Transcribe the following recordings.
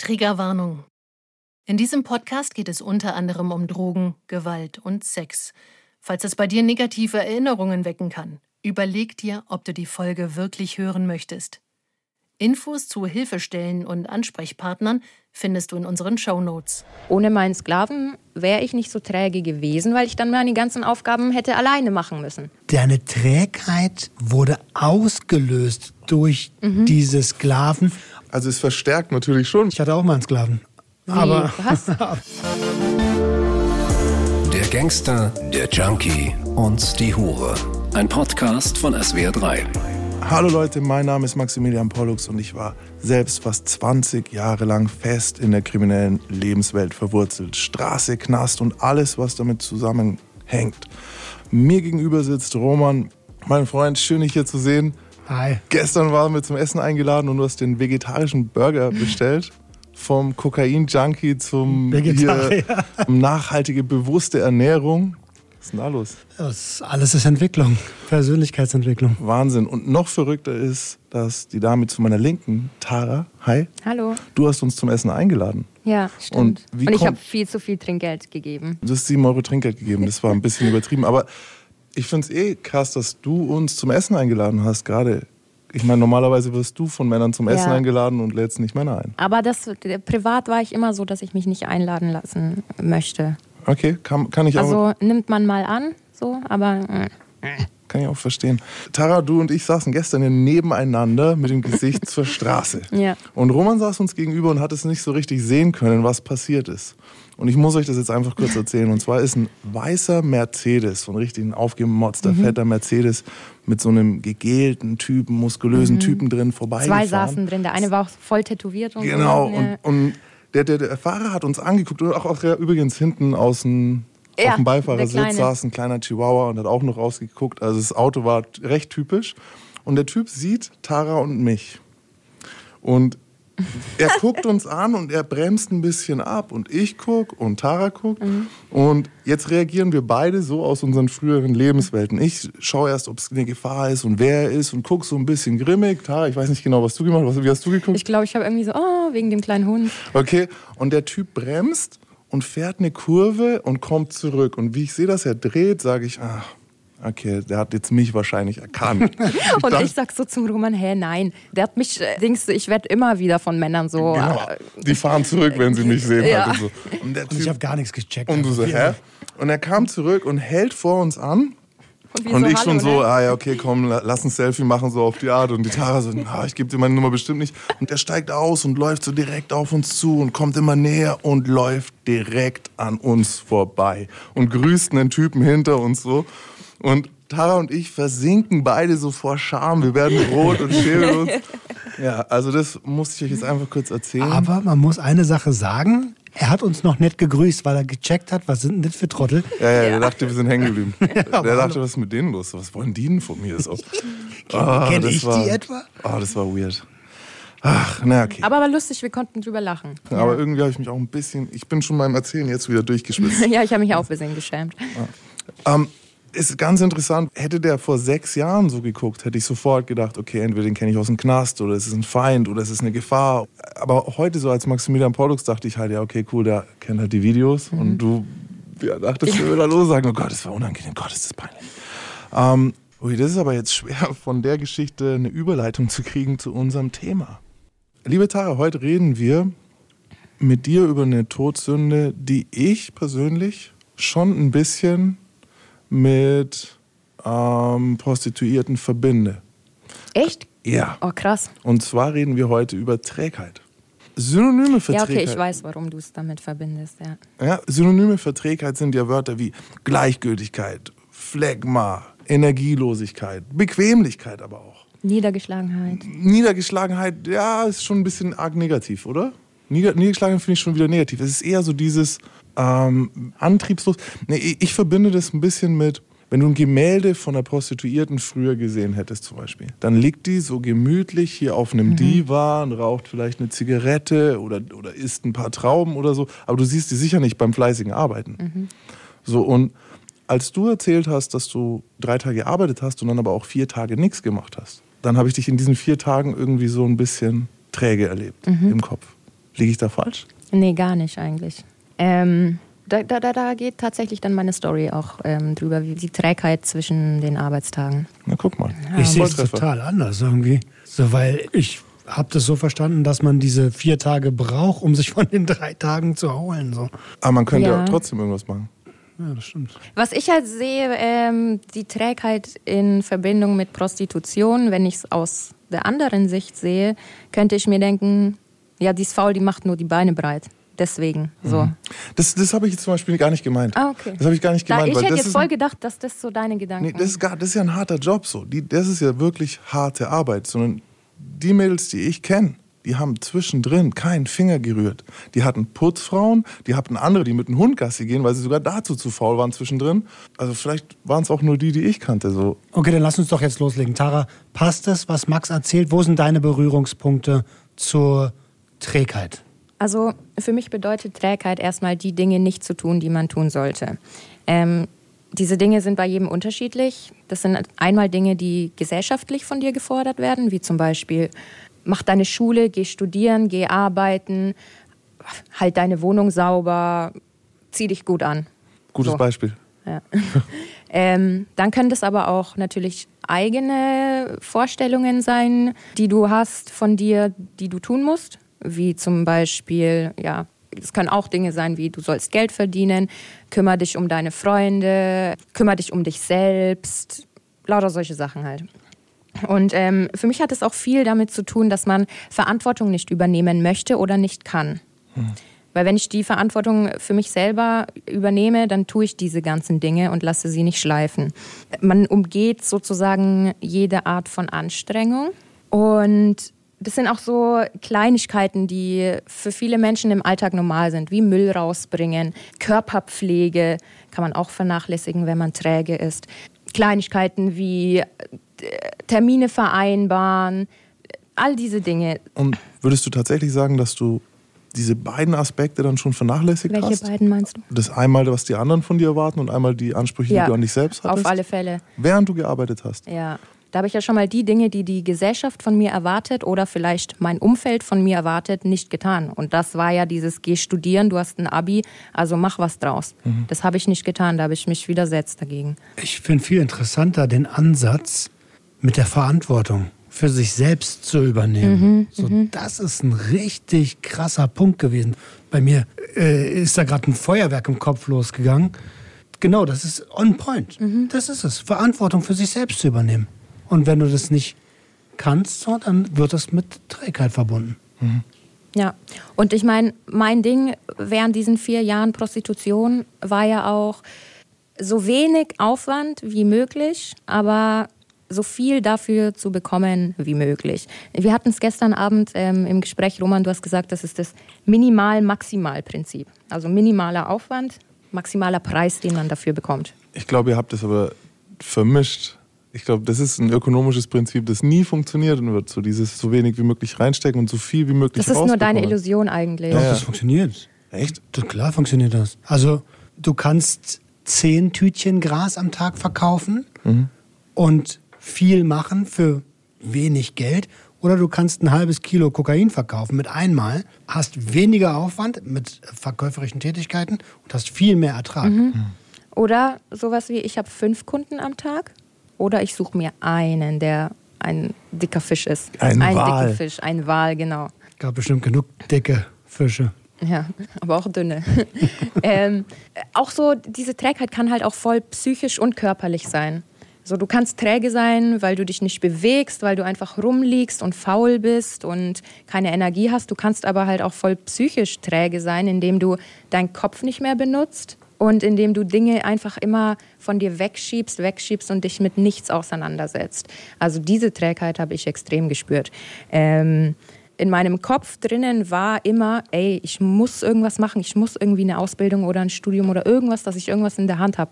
Triggerwarnung. In diesem Podcast geht es unter anderem um Drogen, Gewalt und Sex. Falls es bei dir negative Erinnerungen wecken kann, überleg dir, ob du die Folge wirklich hören möchtest. Infos zu Hilfestellen und Ansprechpartnern findest du in unseren Show Notes. Ohne meinen Sklaven wäre ich nicht so träge gewesen, weil ich dann meine ganzen Aufgaben hätte alleine machen müssen. Deine Trägheit wurde ausgelöst durch Mhm. diese Sklaven. Also es verstärkt natürlich schon. Ich hatte auch mal einen Sklaven. Wie, Aber was? Der Gangster, der Junkie und die Hure. Ein Podcast von SWR3. Hallo Leute, mein Name ist Maximilian Pollux und ich war selbst fast 20 Jahre lang fest in der kriminellen Lebenswelt verwurzelt. Straße, Knast und alles, was damit zusammenhängt. Mir gegenüber sitzt Roman, mein Freund, schön dich hier zu sehen. Hi. Gestern waren wir zum Essen eingeladen und du hast den vegetarischen Burger bestellt. Vom Kokain-Junkie zum Vegetarier. hier, nachhaltige, bewusste Ernährung. Was ist denn da los? Das alles ist Entwicklung, Persönlichkeitsentwicklung. Wahnsinn. Und noch verrückter ist, dass die Dame zu meiner Linken, Tara, hi, Hallo. du hast uns zum Essen eingeladen. Ja, stimmt. Und wie Und ich habe viel zu viel Trinkgeld gegeben. Du hast 7 Euro Trinkgeld gegeben. Das war ein bisschen übertrieben. Aber ich finde es eh krass, dass du uns zum Essen eingeladen hast. Gerade, ich meine, normalerweise wirst du von Männern zum Essen Ja. eingeladen und lädst nicht Männer ein. Aber das, der, privat war ich immer so, dass ich mich nicht einladen lassen möchte. Okay, kann, kann, ich, auch, Also nimmt man mal an, so, aber äh, kann ich auch verstehen. Tara, du und ich saßen gestern hier nebeneinander mit dem Gesicht zur Straße. Ja. Und Roman saß uns gegenüber und hat es nicht so richtig sehen können, was passiert ist. Und ich muss euch das jetzt einfach kurz erzählen. Und zwar ist ein weißer Mercedes, so ein richtig aufgemotzter, Mhm. fetter Mercedes mit so einem gegelten Typen, muskulösen Typen drin Mhm. zwei saßen drin. Der eine war auch voll tätowiert und Genau. so. Und, Ja. und der, der, der Fahrer hat uns angeguckt und auch, auch der, übrigens hinten aus dem, Ja, auf dem Beifahrersitz saß ein kleiner Chihuahua und hat auch noch rausgeguckt. Also das Auto war recht typisch. Und der Typ sieht Tara und mich. Und er guckt uns an und er bremst ein bisschen ab. Und ich guck und Tara guckt. Mhm. Und jetzt reagieren wir beide so aus unseren früheren Lebenswelten. Ich schaue erst, ob es eine Gefahr ist und wer er ist und guck so ein bisschen grimmig. Tara, ich weiß nicht genau, was du gemacht hast. Wie hast du geguckt? Ich glaube, ich habe irgendwie so, oh, wegen dem kleinen Hund. Okay, und der Typ bremst und fährt eine Kurve und kommt zurück. Und wie ich sehe, dass er dreht, sage ich, ah, okay, der hat jetzt mich wahrscheinlich erkannt. Und ich sag so zum Roman, hä, nein. Der hat mich, äh, denkst du, ich werde immer wieder von Männern so. Genau, äh, die fahren zurück, wenn sie mich sehen. Ja. Halt und, so. und, der Und ich habe gar nichts gecheckt. und du so, hä? Und er kam zurück und hält vor uns an. Und, Und so, ich schon hallo, so, ne? ah ja, okay, komm, la- lass ein Selfie machen, so auf die Art. Und die Tara so, ah, ich gebe dir meine Nummer bestimmt nicht. Und der steigt aus und läuft so direkt auf uns zu und kommt immer näher und läuft direkt an uns vorbei. Und grüßt einen Typen hinter uns so. Und Tara und ich versinken beide so vor Scham. Wir werden rot und schämen uns. Ja, also das musste ich euch jetzt einfach kurz erzählen. Aber man muss eine Sache sagen. Er hat uns noch nicht gegrüßt, weil er gecheckt hat, was sind denn das für Trottel? Ja, ja, der dachte, wir sind hängen geblieben. der aber dachte, was ist mit denen los? Was wollen die denn von mir? So. Ah, Kenn das ich war- die etwa? Ah, das war weird. Ach, na okay. Aber war lustig, wir konnten drüber lachen. Aber irgendwie habe ich mich auch ein bisschen, ich bin schon beim Erzählen jetzt wieder durchgeschwitzt. Ja, ich habe mich auch ein bisschen geschämt. ähm, ist ganz interessant, hätte der vor sechs Jahren so geguckt, hätte ich sofort gedacht, okay, entweder den kenne ich aus dem Knast oder es ist ein Feind oder es ist eine Gefahr. Aber heute so als Maximilian Pollux dachte ich halt, ja, okay, cool, der kennt halt die Videos und du ja, dachtest, du würdest los sagen, oh Gott, das war unangenehm, Gott, ist das peinlich. Ähm, ui, das ist aber jetzt schwer, von der Geschichte eine Überleitung zu kriegen zu unserem Thema. Liebe Tara, heute reden wir mit dir über eine Todsünde, die ich persönlich schon ein bisschen mit ähm, Prostituierten verbinde. Echt? Ja. Oh, krass. Und zwar reden wir heute über Trägheit. Synonyme für Ja, Trägheit. okay, ich weiß, warum du es damit verbindest, ja. Ja, Synonyme für Trägheit sind ja Wörter wie Gleichgültigkeit, Phlegma, Energielosigkeit, Bequemlichkeit aber auch. Niedergeschlagenheit. Niedergeschlagenheit, ja, ist schon ein bisschen arg negativ, oder? Nieder Niedergeschlagenheit finde ich schon wieder negativ. Es ist eher so dieses ähm, antriebslos. Nee, ich, verbinde das ein bisschen mit, wenn du ein Gemälde von einer Prostituierten früher gesehen hättest zum Beispiel, dann liegt die so gemütlich hier auf einem Divan, raucht vielleicht eine Zigarette oder, oder isst ein paar Trauben oder so, aber du siehst die sicher nicht beim fleißigen Arbeiten. So, und als du erzählt hast, dass du drei Tage gearbeitet hast und dann aber auch vier Tage nichts gemacht hast, dann habe ich dich in diesen vier Tagen irgendwie so ein bisschen träge erlebt im Kopf. Liege ich da falsch? Nee, gar nicht eigentlich. Ähm, da, da, da geht tatsächlich dann meine Story auch ähm, drüber, wie die Trägheit zwischen den Arbeitstagen. Na, guck mal. Ich sehe es total anders irgendwie. So, weil ich habe das so verstanden, dass man diese vier Tage braucht, um sich von den drei Tagen zu erholen. So. Aber man könnte ja. Ja. trotzdem irgendwas machen. Ja, das stimmt. Was ich halt sehe, ähm, die Trägheit in Verbindung mit Prostitution, wenn ich es aus der anderen Sicht sehe, könnte ich mir denken, ja, die ist faul, die macht nur die Beine breit. Deswegen, so. Das, das habe ich jetzt zum Beispiel gar nicht gemeint. Ah, okay. Das habe ich gar nicht Da, gemeint. ich weil hätte das jetzt voll ein- gedacht, dass das so deine Gedanken Nee, das ist, gar, das ist ja ein harter Job so. Die, das ist ja wirklich harte Arbeit. Sondern die Mädels, die ich kenne, die haben zwischendrin keinen Finger gerührt. Die hatten Putzfrauen, die hatten andere, die mit dem Hund Gassi gehen, weil sie sogar dazu zu faul waren zwischendrin. Also vielleicht waren es auch nur die, die ich kannte. So. Okay, dann lass uns doch jetzt loslegen. Tara, passt es, was Max erzählt? Wo sind deine Berührungspunkte zur Trägheit? Also für mich bedeutet Trägheit erstmal die Dinge nicht zu tun, die man tun sollte. Ähm, diese Dinge sind bei jedem unterschiedlich. Das sind einmal Dinge, die gesellschaftlich von dir gefordert werden, wie zum Beispiel mach deine Schule, geh studieren, geh arbeiten, halt deine Wohnung sauber, zieh dich gut an. Gutes So. Beispiel. Ja. ähm, dann können das aber auch natürlich eigene Vorstellungen sein, die du hast von dir, die du tun musst. Wie zum Beispiel, ja, es können auch Dinge sein wie, du sollst Geld verdienen, kümmere dich um deine Freunde, kümmere dich um dich selbst, lauter solche Sachen halt. Und ähm, für mich hat es auch viel damit zu tun, dass man Verantwortung nicht übernehmen möchte oder nicht kann. Weil wenn ich die Verantwortung für mich selber übernehme, dann tue ich diese ganzen Dinge und lasse sie nicht schleifen. Man umgeht sozusagen jede Art von Anstrengung. Und das sind auch so Kleinigkeiten, die für viele Menschen im Alltag normal sind, wie Müll rausbringen, Körperpflege kann man auch vernachlässigen, wenn man träge ist. Kleinigkeiten wie äh, Termine vereinbaren, all diese Dinge. Und würdest du tatsächlich sagen, dass du diese beiden Aspekte dann schon vernachlässigt Welche hast? beiden meinst du? Das einmal, was die anderen von dir erwarten und einmal die Ansprüche, die du an dich selbst hattest? auf alle Fälle. Während du gearbeitet hast. Ja, da habe ich ja schon mal die Dinge, die die Gesellschaft von mir erwartet oder vielleicht mein Umfeld von mir erwartet, nicht getan. Und das war ja dieses, geh studieren, du hast ein Abi, also mach was draus. Das habe ich nicht getan, da habe ich mich widersetzt dagegen. Ich finde viel interessanter den Ansatz mit der Verantwortung für sich selbst zu übernehmen. so, Das ist ein richtig krasser Punkt gewesen. Bei mir äh, ist da gerade ein Feuerwerk im Kopf losgegangen. Genau, das ist on point. Das ist es. Verantwortung für sich selbst zu übernehmen. Und wenn du das nicht kannst, so, dann wird das mit Trägheit verbunden. Ja, und ich meine, mein Ding während diesen vier Jahren Prostitution war ja auch so wenig Aufwand wie möglich, aber so viel dafür zu bekommen wie möglich. Wir hatten es gestern Abend ähm, im Gespräch, Roman, du hast gesagt, das ist das Minimal-Maximal-Prinzip. Also minimaler Aufwand, maximaler Preis, den man dafür bekommt. Ich glaube, ihr habt das aber vermischt. Ich glaube, das ist ein ökonomisches Prinzip, das nie funktionieren wird. So dieses so wenig wie möglich reinstecken und so viel wie möglich Das ist nur deine. Illusion eigentlich. Doch, Ja. das funktioniert. Echt? Das, klar funktioniert das. Also du kannst zehn Tütchen Gras am Tag verkaufen und viel machen für wenig Geld. Oder du kannst ein halbes Kilo Kokain verkaufen mit einmal, hast weniger Aufwand mit verkäuferischen Tätigkeiten und hast viel mehr Ertrag. Oder sowas wie, ich habe fünf Kunden am Tag. Oder ich suche mir einen, der ein dicker Fisch ist. Ein ein Wal. dicker Fisch, ein Wal, genau. Gab bestimmt genug dicke Fische. Ja, aber auch dünne. ähm, auch so, diese Trägheit kann halt auch voll psychisch und körperlich sein. So, du kannst träge sein, weil du dich nicht bewegst, weil du einfach rumliegst und faul bist und keine Energie hast. Du kannst aber halt auch voll psychisch träge sein, indem du deinen Kopf nicht mehr benutzt und indem du Dinge einfach immer von dir wegschiebst, wegschiebst und dich mit nichts auseinandersetzt. Also diese Trägheit habe ich extrem gespürt. Ähm, in meinem Kopf drinnen war immer, ey, ich muss irgendwas machen, ich muss irgendwie eine Ausbildung oder ein Studium oder irgendwas, dass ich irgendwas in der Hand habe.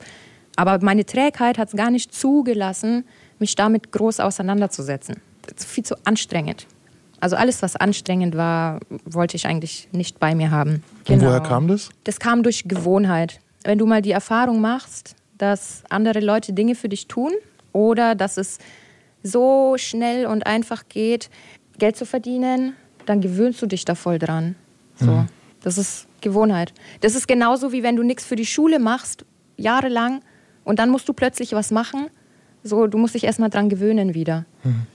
Aber meine Trägheit hat es gar nicht zugelassen, mich damit groß auseinanderzusetzen. Das ist viel zu anstrengend. Also alles, was anstrengend war, wollte ich eigentlich nicht bei mir haben. Und woher kam das? Das kam durch Gewohnheit. Wenn du mal die Erfahrung machst, dass andere Leute Dinge für dich tun oder dass es so schnell und einfach geht, Geld zu verdienen, dann gewöhnst du dich da voll dran. So. Das ist Gewohnheit. Das ist genauso wie wenn du nichts für die Schule machst, jahrelang, und dann musst du plötzlich was machen. So, du musst dich erstmal dran gewöhnen wieder.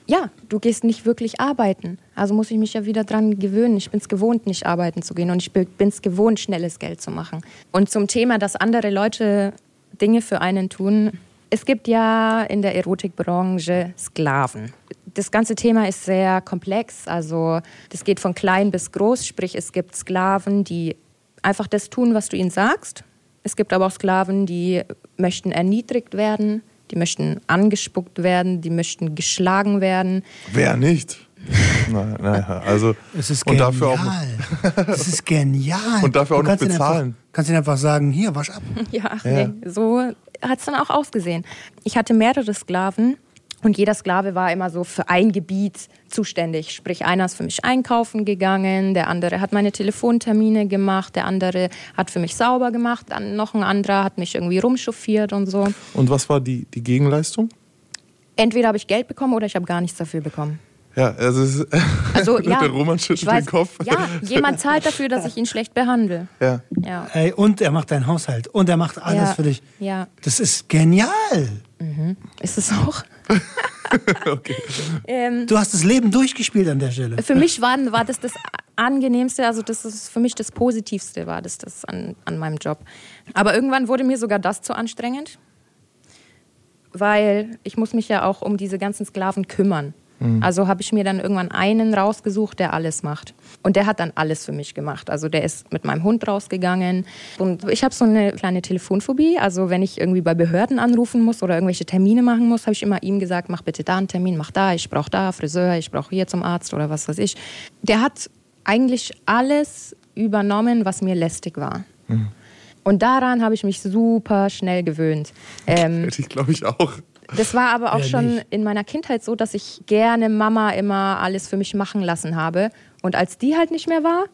Ja, du gehst nicht wirklich arbeiten. Also muss ich mich ja wieder dran gewöhnen. Ich bin es gewohnt, nicht arbeiten zu gehen und ich bin es gewohnt, schnelles Geld zu machen. Und zum Thema, dass andere Leute Dinge für einen tun. Es gibt ja in der Erotikbranche Sklaven. Das ganze Thema ist sehr komplex. Also das geht von klein bis groß. Sprich, es gibt Sklaven, die einfach das tun, was du ihnen sagst. Es gibt aber auch Sklaven, die möchten erniedrigt werden, die möchten angespuckt werden, die möchten geschlagen werden. Wer nicht? Naja, naja, also Es ist und genial. dafür auch Es ist genial. Und dafür auch Du noch bezahlen. Einfach, kannst ihn einfach sagen, hier, wasch ab. Ja, ach Ja. nee, so hat es dann auch ausgesehen. Ich hatte mehrere Sklaven und jeder Sklave war immer so für ein Gebiet zuständig. Sprich, einer ist für mich einkaufen gegangen, der andere hat meine Telefontermine gemacht, der andere hat für mich sauber gemacht, dann noch ein anderer hat mich irgendwie rumchauffiert und so. Und was war die, die Gegenleistung? Entweder habe ich Geld bekommen oder ich habe gar nichts dafür bekommen. Ja, also es ist, Also ja, der Roman schüttelt weiß, den Kopf. Ja, jemand zahlt dafür, dass ich ihn schlecht behandle. Ja. Ja. Ey, und er macht deinen Haushalt. Und er macht alles Ja. für dich. Ja. Das ist genial. Ist es auch? ähm, Du hast das Leben durchgespielt an der Stelle. für mich war, war das das angenehmste, also das ist für mich das Positivste war das, das an, an meinem Job. Aber irgendwann wurde mir sogar das zu anstrengend, weil ich muss mich ja auch um diese ganzen Sklaven kümmern. Also habe ich mir dann irgendwann einen rausgesucht, der alles macht. Und der hat dann alles für mich gemacht. Also der ist mit meinem Hund rausgegangen. Und ich habe so eine kleine Telefonphobie. Also wenn ich irgendwie bei Behörden anrufen muss oder irgendwelche Termine machen muss, habe ich immer ihm gesagt, mach bitte da einen Termin, mach da, ich brauche da Friseur, ich brauche hier zum Arzt oder was weiß ich. Der hat eigentlich alles übernommen, was mir lästig war. Und daran habe ich mich super schnell gewöhnt. Ähm, Hätte ich, glaube ich, auch. Das war aber auch Wer schon nicht? in meiner Kindheit so, dass ich gerne Mama immer alles für mich machen lassen habe. Und als die halt nicht mehr war,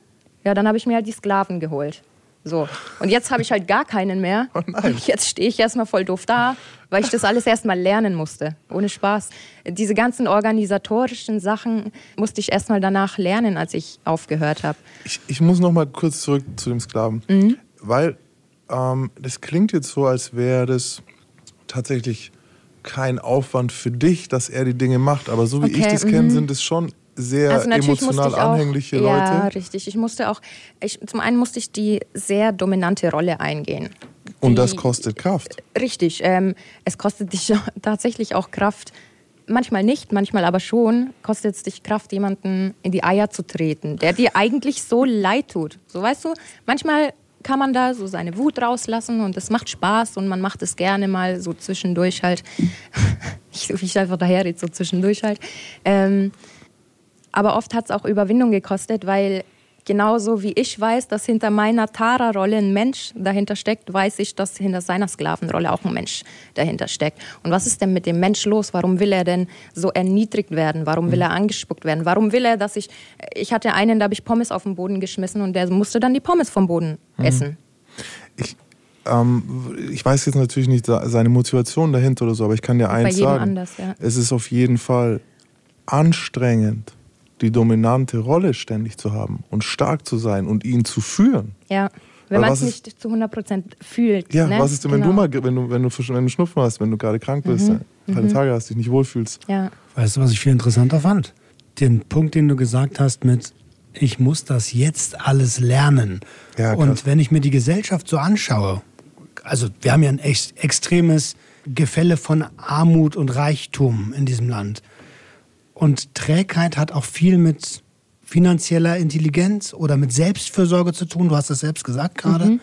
ja, dann habe ich mir halt die Sklaven geholt. So. Und jetzt habe ich halt gar keinen mehr. Und jetzt stehe ich erstmal voll doof da, weil ich das alles erstmal lernen musste. Ohne Spaß. Diese ganzen organisatorischen Sachen musste ich erstmal danach lernen, als ich aufgehört habe. Ich, ich muss noch mal kurz zurück zu dem Sklaven. Mhm. Weil ähm, das klingt jetzt so, als wäre das tatsächlich kein Aufwand für dich, dass er die Dinge macht. Aber so wie ich Okay, das kenne, mhm. sind es schon sehr Also emotional ich auch, anhängliche Ja, Leute. richtig. Ich musste auch, ich, zum einen musste ich die sehr dominante Rolle eingehen. Und das Die- kostet Kraft. Richtig. Ähm, es kostet dich tatsächlich auch Kraft. Manchmal nicht, manchmal aber schon, kostet es dich Kraft, jemanden in die Eier zu treten, der dir eigentlich so leid tut. So weißt du, manchmal kann man da so seine Wut rauslassen und es macht Spaß und man macht es gerne mal so zwischendurch halt. ich, ich einfach daher rede, so zwischendurch halt. Ähm, aber oft hat es auch Überwindung gekostet, weil genauso wie ich weiß, dass hinter meiner Tara-Rolle ein Mensch dahinter steckt, weiß ich, dass hinter seiner Sklavenrolle auch ein Mensch dahinter steckt. Und was ist denn mit dem Mensch los? Warum will er denn so erniedrigt werden? Warum will er angespuckt werden? Warum will er, dass ich. Ich hatte einen, da habe ich Pommes auf den Boden geschmissen und der musste dann die Pommes vom Boden essen. Ich, ähm, ich weiß jetzt natürlich nicht seine Motivation dahinter oder so, aber ich kann dir eins sagen. anders, ja. Es ist auf jeden Fall anstrengend, die dominante Rolle ständig zu haben und stark zu sein und ihn zu führen. Ja. Wenn man es ist- nicht zu 100 Prozent fühlt. Ja, ne? was ist denn, wenn du Genau. mal, wenn du, wenn du, wenn du Schnupfen hast, wenn du gerade krank bist, Mhm. ein paar Tage hast, dich nicht wohlfühlst? Ja. Weißt du, was ich viel interessanter fand? Den Punkt, den du gesagt hast mit, ich muss das jetzt alles lernen. Ja. Und wenn ich mir die Gesellschaft so anschaue, also wir haben ja ein ex extremes Gefälle von Armut und Reichtum in diesem Land. Und Trägheit hat auch viel mit finanzieller Intelligenz oder mit Selbstfürsorge zu tun. Du hast es selbst gesagt gerade.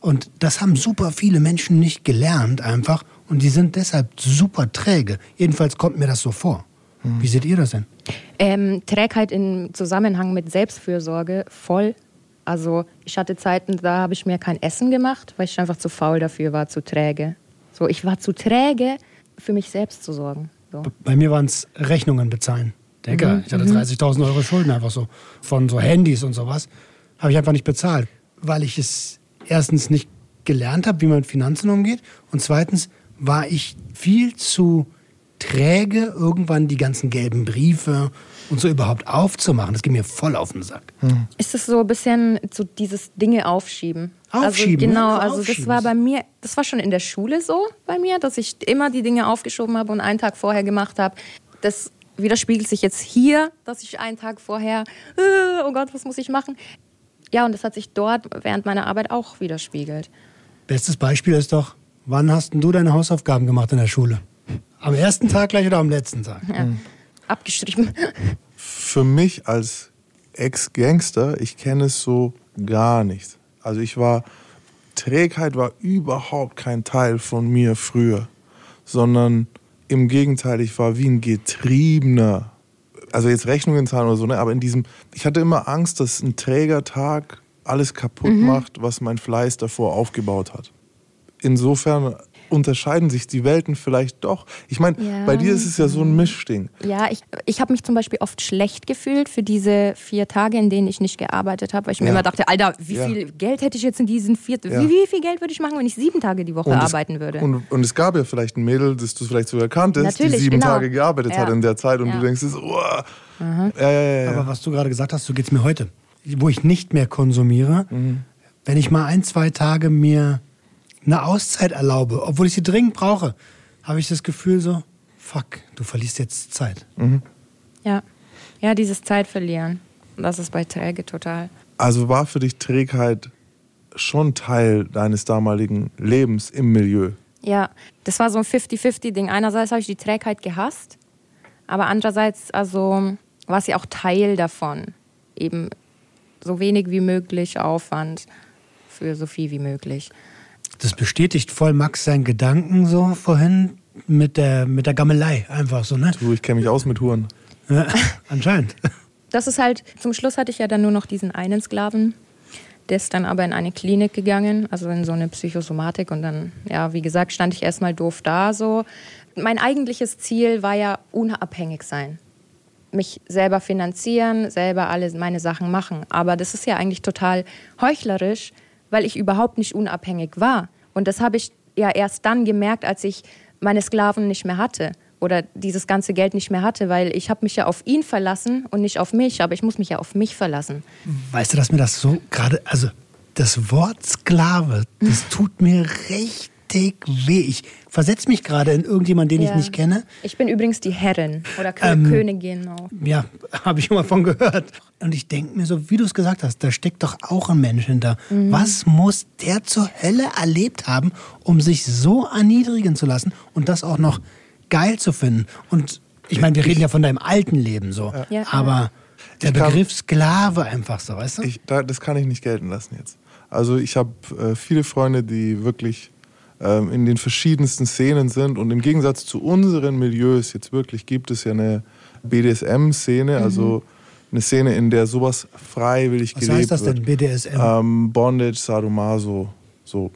Und das haben super viele Menschen nicht gelernt einfach. Und die sind deshalb super träge. Jedenfalls kommt mir das so vor. Wie seht ihr das denn? Ähm, Trägheit im Zusammenhang mit Selbstfürsorge voll. Also ich hatte Zeiten, da habe ich mir kein Essen gemacht, weil ich einfach zu faul dafür war, zu träge. So, ich war zu träge, für mich selbst zu sorgen. So. Bei mir waren es Rechnungen bezahlen. Denke, ich hatte 30.000 Euro Schulden einfach so. Von so Handys und sowas. Habe ich einfach nicht bezahlt. Weil ich es erstens nicht gelernt habe, wie man mit Finanzen umgeht. Und zweitens war ich viel zu träge, irgendwann die ganzen gelben Briefe Und so überhaupt aufzumachen, das geht mir voll auf den Sack. Ist es so ein bisschen so dieses Dinge aufschieben? Aufschieben, Also genau, ne? also das war bei mir, das war schon in der Schule so bei mir, dass ich immer die Dinge aufgeschoben habe und einen Tag vorher gemacht habe. Das widerspiegelt sich jetzt hier, dass ich einen Tag vorher, äh, oh Gott, was muss ich machen? Ja, und das hat sich dort während meiner Arbeit auch widerspiegelt. Bestes Beispiel ist doch, wann hast denn du deine Hausaufgaben gemacht in der Schule? Am ersten Tag gleich oder am letzten Tag? Ja. Abgeschrieben. Für mich als Ex-Gangster, ich kenne es so gar nicht. Also ich war, Trägheit war überhaupt kein Teil von mir früher, sondern im Gegenteil, ich war wie ein Getriebener. Also jetzt Rechnungen zahlen oder so, ne? aber in diesem, ich hatte immer Angst, dass ein Trägertag alles kaputt macht, was mein Fleiß davor aufgebaut hat. Insofern unterscheiden sich die Welten vielleicht doch. Ich meine, Ja. bei dir ist es ja so ein Mischding. Ja, ich, ich habe mich zum Beispiel oft schlecht gefühlt für diese vier Tage, in denen ich nicht gearbeitet habe, weil ich mir Ja. immer dachte, Alter, wie Ja. viel Geld hätte ich jetzt in diesen vier, Ja. wie, wie viel Geld würde ich machen, wenn ich sieben Tage die Woche Und arbeiten es, würde? Und, und es gab ja vielleicht ein Mädel, das du vielleicht sogar kanntest, die Natürlich, sieben genau. Tage gearbeitet hat in der Zeit und Ja. du denkst, so, oh. ja, ja, ja, ja. Aber was du gerade gesagt hast, so geht es mir heute. Wo ich nicht mehr konsumiere, Mhm. wenn ich mal ein, zwei Tage mir eine Auszeit erlaube, obwohl ich sie dringend brauche, habe ich das Gefühl so, fuck, du verlierst jetzt Zeit. ja. ja, dieses Zeitverlieren. Das ist bei Träge total. Also war für dich Trägheit schon Teil deines damaligen Lebens im Milieu? Ja, das war so ein 50-50-Ding. Einerseits habe ich die Trägheit gehasst, aber andererseits also war sie auch Teil davon. Eben so wenig wie möglich Aufwand für so viel wie möglich. Das bestätigt voll Max seinen Gedanken so vorhin mit der, mit der Gammelei einfach so, ne? Du, ich kenne mich aus mit Huren. Ja, anscheinend. Das ist halt, zum Schluss hatte ich ja dann nur noch diesen einen Sklaven. Der ist dann aber in eine Klinik gegangen, also in so eine Psychosomatik. Und dann, ja, wie gesagt, stand ich erstmal doof da so. Mein eigentliches Ziel war ja unabhängig sein. Mich selber finanzieren, selber alle meine Sachen machen. Aber das ist ja eigentlich total heuchlerisch, weil ich überhaupt nicht unabhängig war. Und das habe ich ja erst dann gemerkt, als ich meine Sklaven nicht mehr hatte oder dieses ganze Geld nicht mehr hatte, weil ich habe mich ja auf ihn verlassen und nicht auf mich, aber ich muss mich ja auf mich verlassen. Weißt du, dass mir das so gerade, also das Wort Sklave, das tut mir richtig weh. Ich versetze mich gerade in irgendjemanden, den ich Ja. nicht kenne. Ich bin übrigens die Herrin oder Kö Ähm, Königin auch. Ja, habe ich immer von gehört. Und ich denke mir so, wie du es gesagt hast, da steckt doch auch ein Mensch hinter. Was muss der zur Hölle erlebt haben, um sich so erniedrigen zu lassen und das auch noch geil zu finden? Und ich meine, wir reden ja von deinem alten Leben so. Ja. Aber der Ich kann- Begriff Sklave einfach so, weißt du? Ich, da, das kann ich nicht gelten lassen jetzt. Also ich habe äh, viele Freunde, die wirklich ähm, in den verschiedensten Szenen sind und im Gegensatz zu unseren Milieus jetzt wirklich gibt es ja eine BDSM-Szene, also eine Szene, in der sowas freiwillig Mhm. Was gelebt heißt das wird. denn, BDSM? Ähm, Bondage, Sadomaso, so.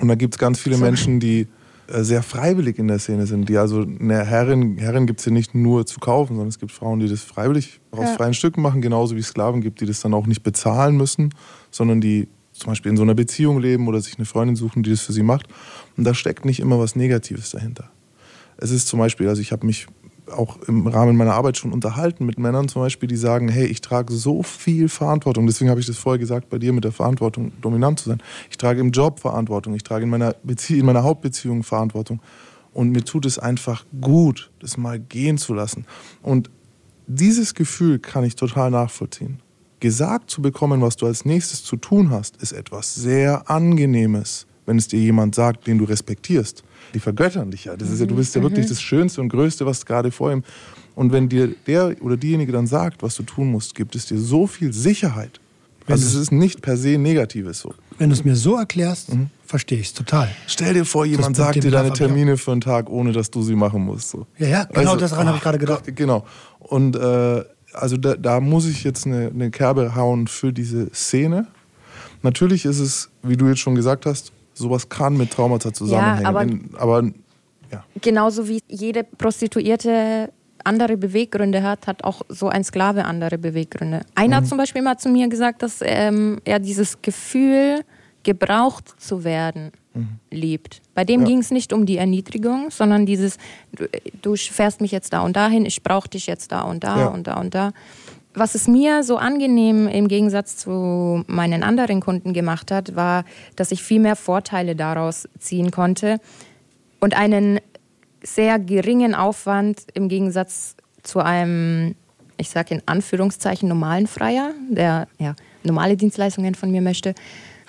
Und da gibt es ganz viele Menschen, die äh, sehr freiwillig in der Szene sind. Die also eine Herrin, Herrin gibt es ja nicht nur zu kaufen, sondern es gibt Frauen, die das freiwillig aus freien Stücken machen, genauso wie es Sklaven gibt, die das dann auch nicht bezahlen müssen, sondern die zum Beispiel in so einer Beziehung leben oder sich eine Freundin suchen, die das für sie macht. Und da steckt nicht immer was Negatives dahinter. Es ist zum Beispiel, also ich habe mich auch im Rahmen meiner Arbeit schon unterhalten mit Männern zum Beispiel, die sagen, hey, ich trage so viel Verantwortung. Deswegen habe ich das vorher gesagt, bei dir mit der Verantwortung dominant zu sein. Ich trage im Job Verantwortung, ich trage in meiner, Bezie in meiner Hauptbeziehung Verantwortung. Und mir tut es einfach gut, das mal gehen zu lassen. Und dieses Gefühl kann ich total nachvollziehen. Gesagt zu bekommen, was du als nächstes zu tun hast, ist etwas sehr Angenehmes, wenn es dir jemand sagt, den du respektierst. Die vergöttern dich ja. Das ist ja du bist ja wirklich das Schönste und Größte, was gerade vor ihm. Und wenn dir der oder diejenige dann sagt, was du tun musst, gibt es dir so viel Sicherheit. Also es ist nicht per se Negatives so. Wenn du es mir so erklärst, verstehe ich es total. Stell dir vor, jemand Das sagt dir deine. Termine für einen Tag, ohne dass du sie machen musst. So. Ja, ja, genau daran habe ich gerade gedacht. Genau. Und äh, also da, da muss ich jetzt eine, eine Kerbe hauen für diese Szene. Natürlich ist es, wie du jetzt schon gesagt hast, sowas kann mit Traumata zusammenhängen. aber- In, aber ja. Genauso wie jede Prostituierte andere Beweggründe hat, hat auch so ein Sklave andere Beweggründe. Einer hat zum Beispiel mal zu mir gesagt, dass ähm, er dieses Gefühl, gebraucht zu werden, liebt. Bei dem Ja. ging es nicht um die Erniedrigung, sondern dieses, du, du fährst mich jetzt da und dahin, ich brauche dich jetzt da und da Ja. und da und da. Was es mir so angenehm im Gegensatz zu meinen anderen Kunden gemacht hat, war, dass ich viel mehr Vorteile daraus ziehen konnte und einen sehr geringen Aufwand im Gegensatz zu einem, ich sage in Anführungszeichen, normalen Freier, der ja, normale Dienstleistungen von mir möchte.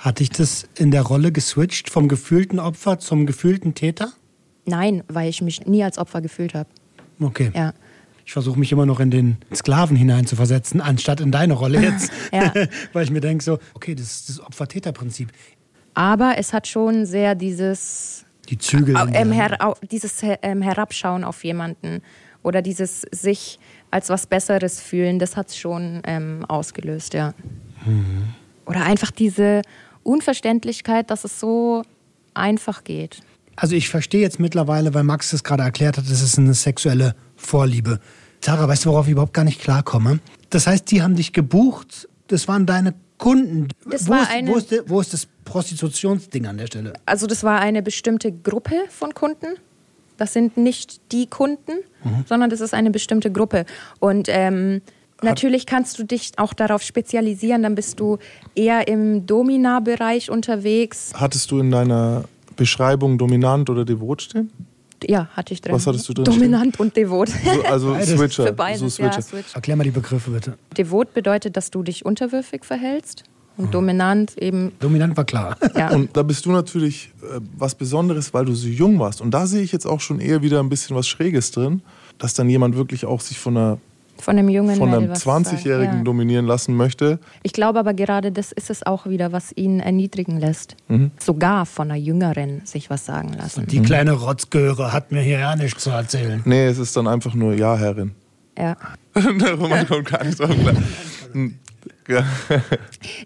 Hat dich das in der Rolle geswitcht vom gefühlten Opfer zum gefühlten Täter? Nein, weil ich mich nie als Opfer gefühlt habe. Okay. Ja. Ich versuche mich immer noch in den Sklaven hineinzuversetzen, anstatt in deine Rolle jetzt. Ja. Weil ich mir denke so, okay, das ist das Opfer-Täter-Prinzip. Aber es hat schon sehr dieses, Die Zügel. ähm, her, dieses ähm, Herabschauen auf jemanden oder dieses sich als was Besseres fühlen, das hat es schon ähm, ausgelöst, ja. Oder einfach diese Unverständlichkeit, dass es so einfach geht. Also ich verstehe jetzt mittlerweile, weil Max das gerade erklärt hat, das ist eine sexuelle Vorliebe. Sarah, weißt du, worauf ich überhaupt gar nicht klarkomme? Das heißt, die haben dich gebucht, das waren deine Kunden. Das wo, war ist, eine- wo, ist, wo ist das Prostitutionsding an der Stelle? Also das war eine bestimmte Gruppe von Kunden. Das sind nicht die Kunden, sondern das ist eine bestimmte Gruppe. Und ähm, natürlich kannst du dich auch darauf spezialisieren. Dann bist du eher im Domina-Bereich unterwegs. Hattest du in deiner Beschreibung dominant oder devot stehen? Ja, hatte ich drin. Was hattest du drin Dominant und devot. So, also Beides. Switcher. Für beides, so ja, Switcher. Switch. Erklär mal die Begriffe bitte. Devot bedeutet, dass du dich unterwürfig verhältst. Und dominant eben, Dominant war klar. ja. Und da bist du natürlich äh, was Besonderes, weil du so jung warst. Und da sehe ich jetzt auch schon eher wieder ein bisschen was Schräges drin, dass dann jemand wirklich auch sich von einer von einem jungen von einem was zu sagen. 20-Jährigen Ja. dominieren lassen möchte. Ich glaube aber gerade, das ist es auch wieder, was ihn erniedrigen lässt. Mhm. Sogar von einer Jüngeren sich was sagen lassen. Die kleine Rotzgöre hat mir hier ja nichts zu erzählen. Nee, es ist dann einfach nur Ja, Herrin. Ja. Man kommt gar nicht drauf klar. Hm. Ja.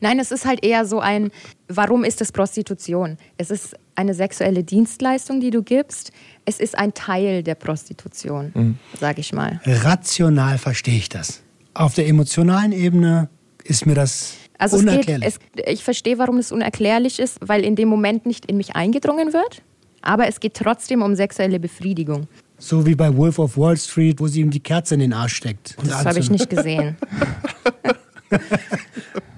Nein, es ist halt eher so ein, warum ist es Prostitution? Es ist eine sexuelle Dienstleistung, die du gibst. Es ist ein Teil der Prostitution, Mhm. sage ich mal. Rational verstehe ich das. Auf der emotionalen Ebene ist mir das Also es geht, unerklärlich. es, ich verstehe, warum es unerklärlich ist, weil in dem Moment nicht in mich eingedrungen wird. Aber es geht trotzdem um sexuelle Befriedigung. so wie bei Wolf of Wall Street, wo sie ihm die Kerze in den Arsch steckt. Das habe ich nicht gesehen.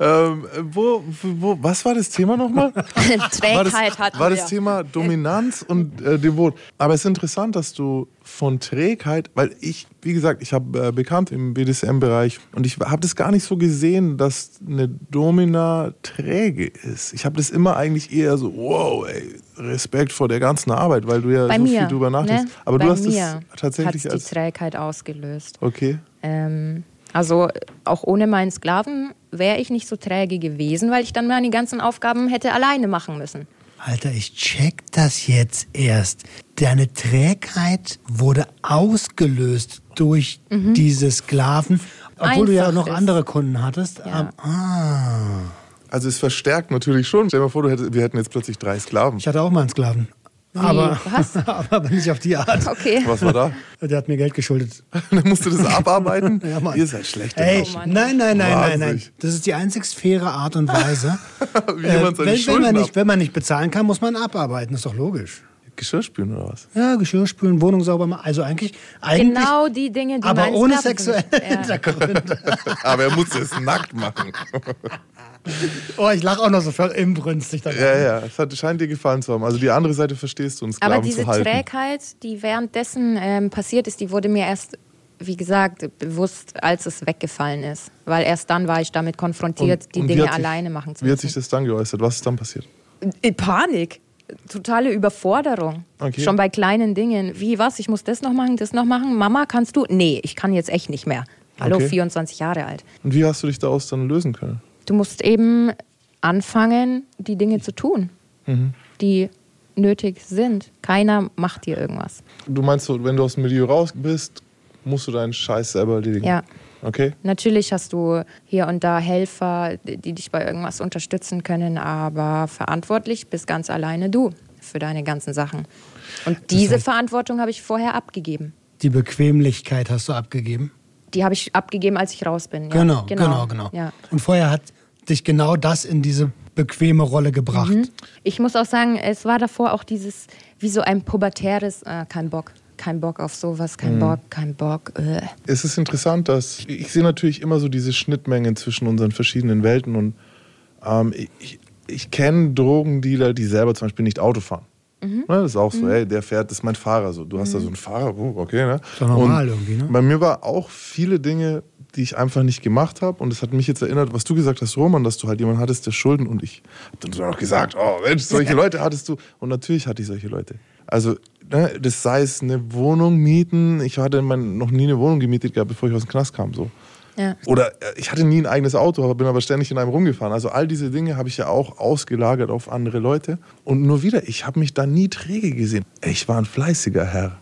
Ähm, wo, wo, was war das Thema nochmal? War das, Trägheit hatten war wir. das Thema Dominanz und äh, Devot. Aber es ist interessant, dass du von Trägheit, weil ich, wie gesagt, ich habe äh, bekannt im BDSM-Bereich und ich habe das gar nicht so gesehen, dass eine Domina träge ist. Ich habe das immer eigentlich eher so, wow, ey, Respekt vor der ganzen Arbeit, weil du ja Bei so mir. viel drüber nachdenkst. Ne? Aber Bei du hast mir es tatsächlich als. die Trägheit ausgelöst. Okay. Ähm, also auch ohne meinen Sklaven wäre ich nicht so träge gewesen, weil ich dann meine ganzen Aufgaben hätte alleine machen müssen. Alter, ich check das jetzt erst. Deine Trägheit wurde ausgelöst durch diese Sklaven, obwohl du ja Einfach noch ist. andere Kunden hattest. Ja. Ah, ah. Also es verstärkt natürlich schon. Stell dir mal vor, du hättest, wir hätten jetzt plötzlich drei Sklaven. Ich hatte auch mal einen Sklaven. Aber, Was? aber nicht auf die Art. Okay. Was war da? Der hat mir Geld geschuldet. Dann musst du das abarbeiten? Ja, Mann. Ihr seid schlechte Ey. Mann. nein, nein, nein, nein, nein. Wahnsinnig. Das ist die einzigst faire Art und Weise. Wie Äh, wenn, wenn, Schulden man nicht, wenn man nicht bezahlen kann, muss man abarbeiten. ist doch logisch. Geschirr spülen oder was? Ja, Geschirr spülen, Wohnung sauber machen. Also eigentlich, eigentlich Genau die Dinge, die aber ohne Sklaven sexuelle sind. Ja. Hintergründe. Aber er muss es nackt machen. Oh, ich lache auch noch so voll inbrünstig dabei. Ja, ja, es hat, scheint dir gefallen zu haben. Also die andere Seite verstehst du, uns Aber diese. Trägheit, die währenddessen ähm, passiert ist, die wurde mir erst, wie gesagt, bewusst, als es weggefallen ist. Weil erst dann war ich damit konfrontiert, die wie Dinge sich- alleine machen zu Wie hat sich müssen. das dann geäußert? Was ist dann passiert? In Panik. Totale Überforderung. Okay. Schon bei kleinen Dingen. Wie, was? Ich muss das noch machen, das noch machen. Mama, kannst du? Nee, ich kann jetzt echt nicht mehr. Hallo, Okay. 24 Jahre alt. Und wie hast du dich daraus dann lösen können? Du musst eben anfangen, die Dinge zu tun, Mhm. die nötig sind. Keiner macht dir irgendwas. Du meinst so, wenn du aus dem Milieu raus bist, musst du deinen Scheiß selber erledigen? Ja. Okay? Natürlich hast du hier und da Helfer, die dich bei irgendwas unterstützen können, aber verantwortlich bist ganz alleine du für deine ganzen Sachen. Und diese heißt- Verantwortung habe ich vorher abgegeben. Die Bequemlichkeit hast du abgegeben. Die habe ich abgegeben, als ich raus bin. Ja, Genau, genau, genau. Ja. Und vorher hat dich genau das in diese bequeme Rolle gebracht. Mhm. Ich muss auch sagen, es war davor auch dieses, wie so ein pubertäres, äh, kein Bock. Kein Bock auf sowas, kein Mhm. Bock, kein Bock. Äh. Es ist interessant, dass ich sehe natürlich immer so diese Schnittmengen zwischen unseren verschiedenen Welten und ähm, ich, ich kenne Drogendealer, die selber zum Beispiel nicht Auto fahren. Mhm. Ne, das ist auch so, ey, der fährt, das ist mein Fahrer. So. Du hast da so einen Fahrer, oh, okay, ne? Ist doch normal Und irgendwie, ne? Bei mir war auch viele Dinge, die ich einfach nicht gemacht habe. Und es hat mich jetzt erinnert, was du gesagt hast, Roman, dass du halt jemanden hattest, der Schulden und ich hab dann sogar noch gesagt, oh Mensch, solche Leute hattest du. Und natürlich hatte ich solche Leute. Also, ne, das sei es eine Wohnung mieten. Ich hatte mein, noch nie eine Wohnung gemietet gehabt, bevor ich aus dem Knast kam. So. Ja. Oder äh, ich hatte nie ein eigenes Auto, aber bin aber ständig in einem rumgefahren. Also all diese Dinge habe ich ja auch ausgelagert auf andere Leute. Und nur wieder, ich habe mich da nie träge gesehen. Ich war ein fleißiger Herr.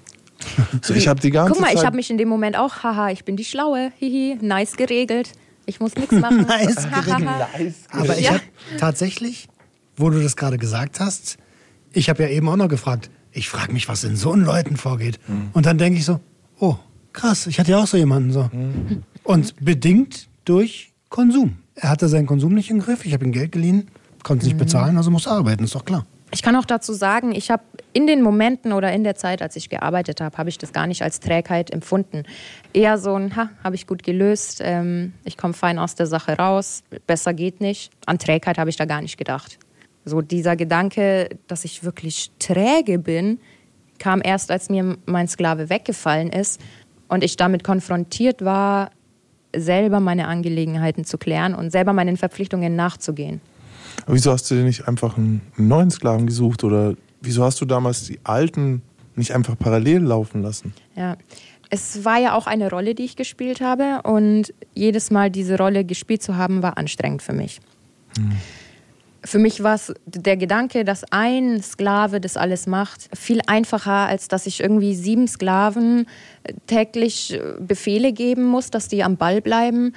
So, ich habe die ganze Guck mal, Zeit ich habe mich in dem Moment auch, haha, ich bin die Schlaue, hihi, nice geregelt. Ich muss nichts machen. Nice Hahaha. Aber ich Ja. habe tatsächlich, wo du das gerade gesagt hast, ich habe ja eben auch noch gefragt, ich frage mich, was in so einen Leuten vorgeht. Und dann denke ich so, oh, krass, ich hatte ja auch so jemanden so. Und bedingt durch Konsum. Er hatte seinen Konsum nicht im Griff, ich habe ihm Geld geliehen, konnte es nicht bezahlen, also muss arbeiten, ist doch klar. Ich kann auch dazu sagen, ich habe in den Momenten oder in der Zeit, als ich gearbeitet habe, habe ich das gar nicht als Trägheit empfunden. Eher so ein, ha, habe ich gut gelöst, ähm, ich komme fein aus der Sache raus, besser geht nicht. An Trägheit habe ich da gar nicht gedacht. So dieser Gedanke, dass ich wirklich träge bin, kam erst, als mir mein Sklave weggefallen ist und ich damit konfrontiert war, selber meine Angelegenheiten zu klären und selber meinen Verpflichtungen nachzugehen. Aber wieso hast du dir nicht einfach einen neuen Sklaven gesucht? Oder wieso hast du damals die alten nicht einfach parallel laufen lassen? Ja, es war ja auch eine Rolle, die ich gespielt habe und jedes Mal diese Rolle gespielt zu haben, war anstrengend für mich. Für mich war es der Gedanke, dass ein Sklave das alles macht, viel einfacher, als dass ich irgendwie sieben Sklaven äh, täglich äh, Befehle geben muss, dass die am Ball bleiben.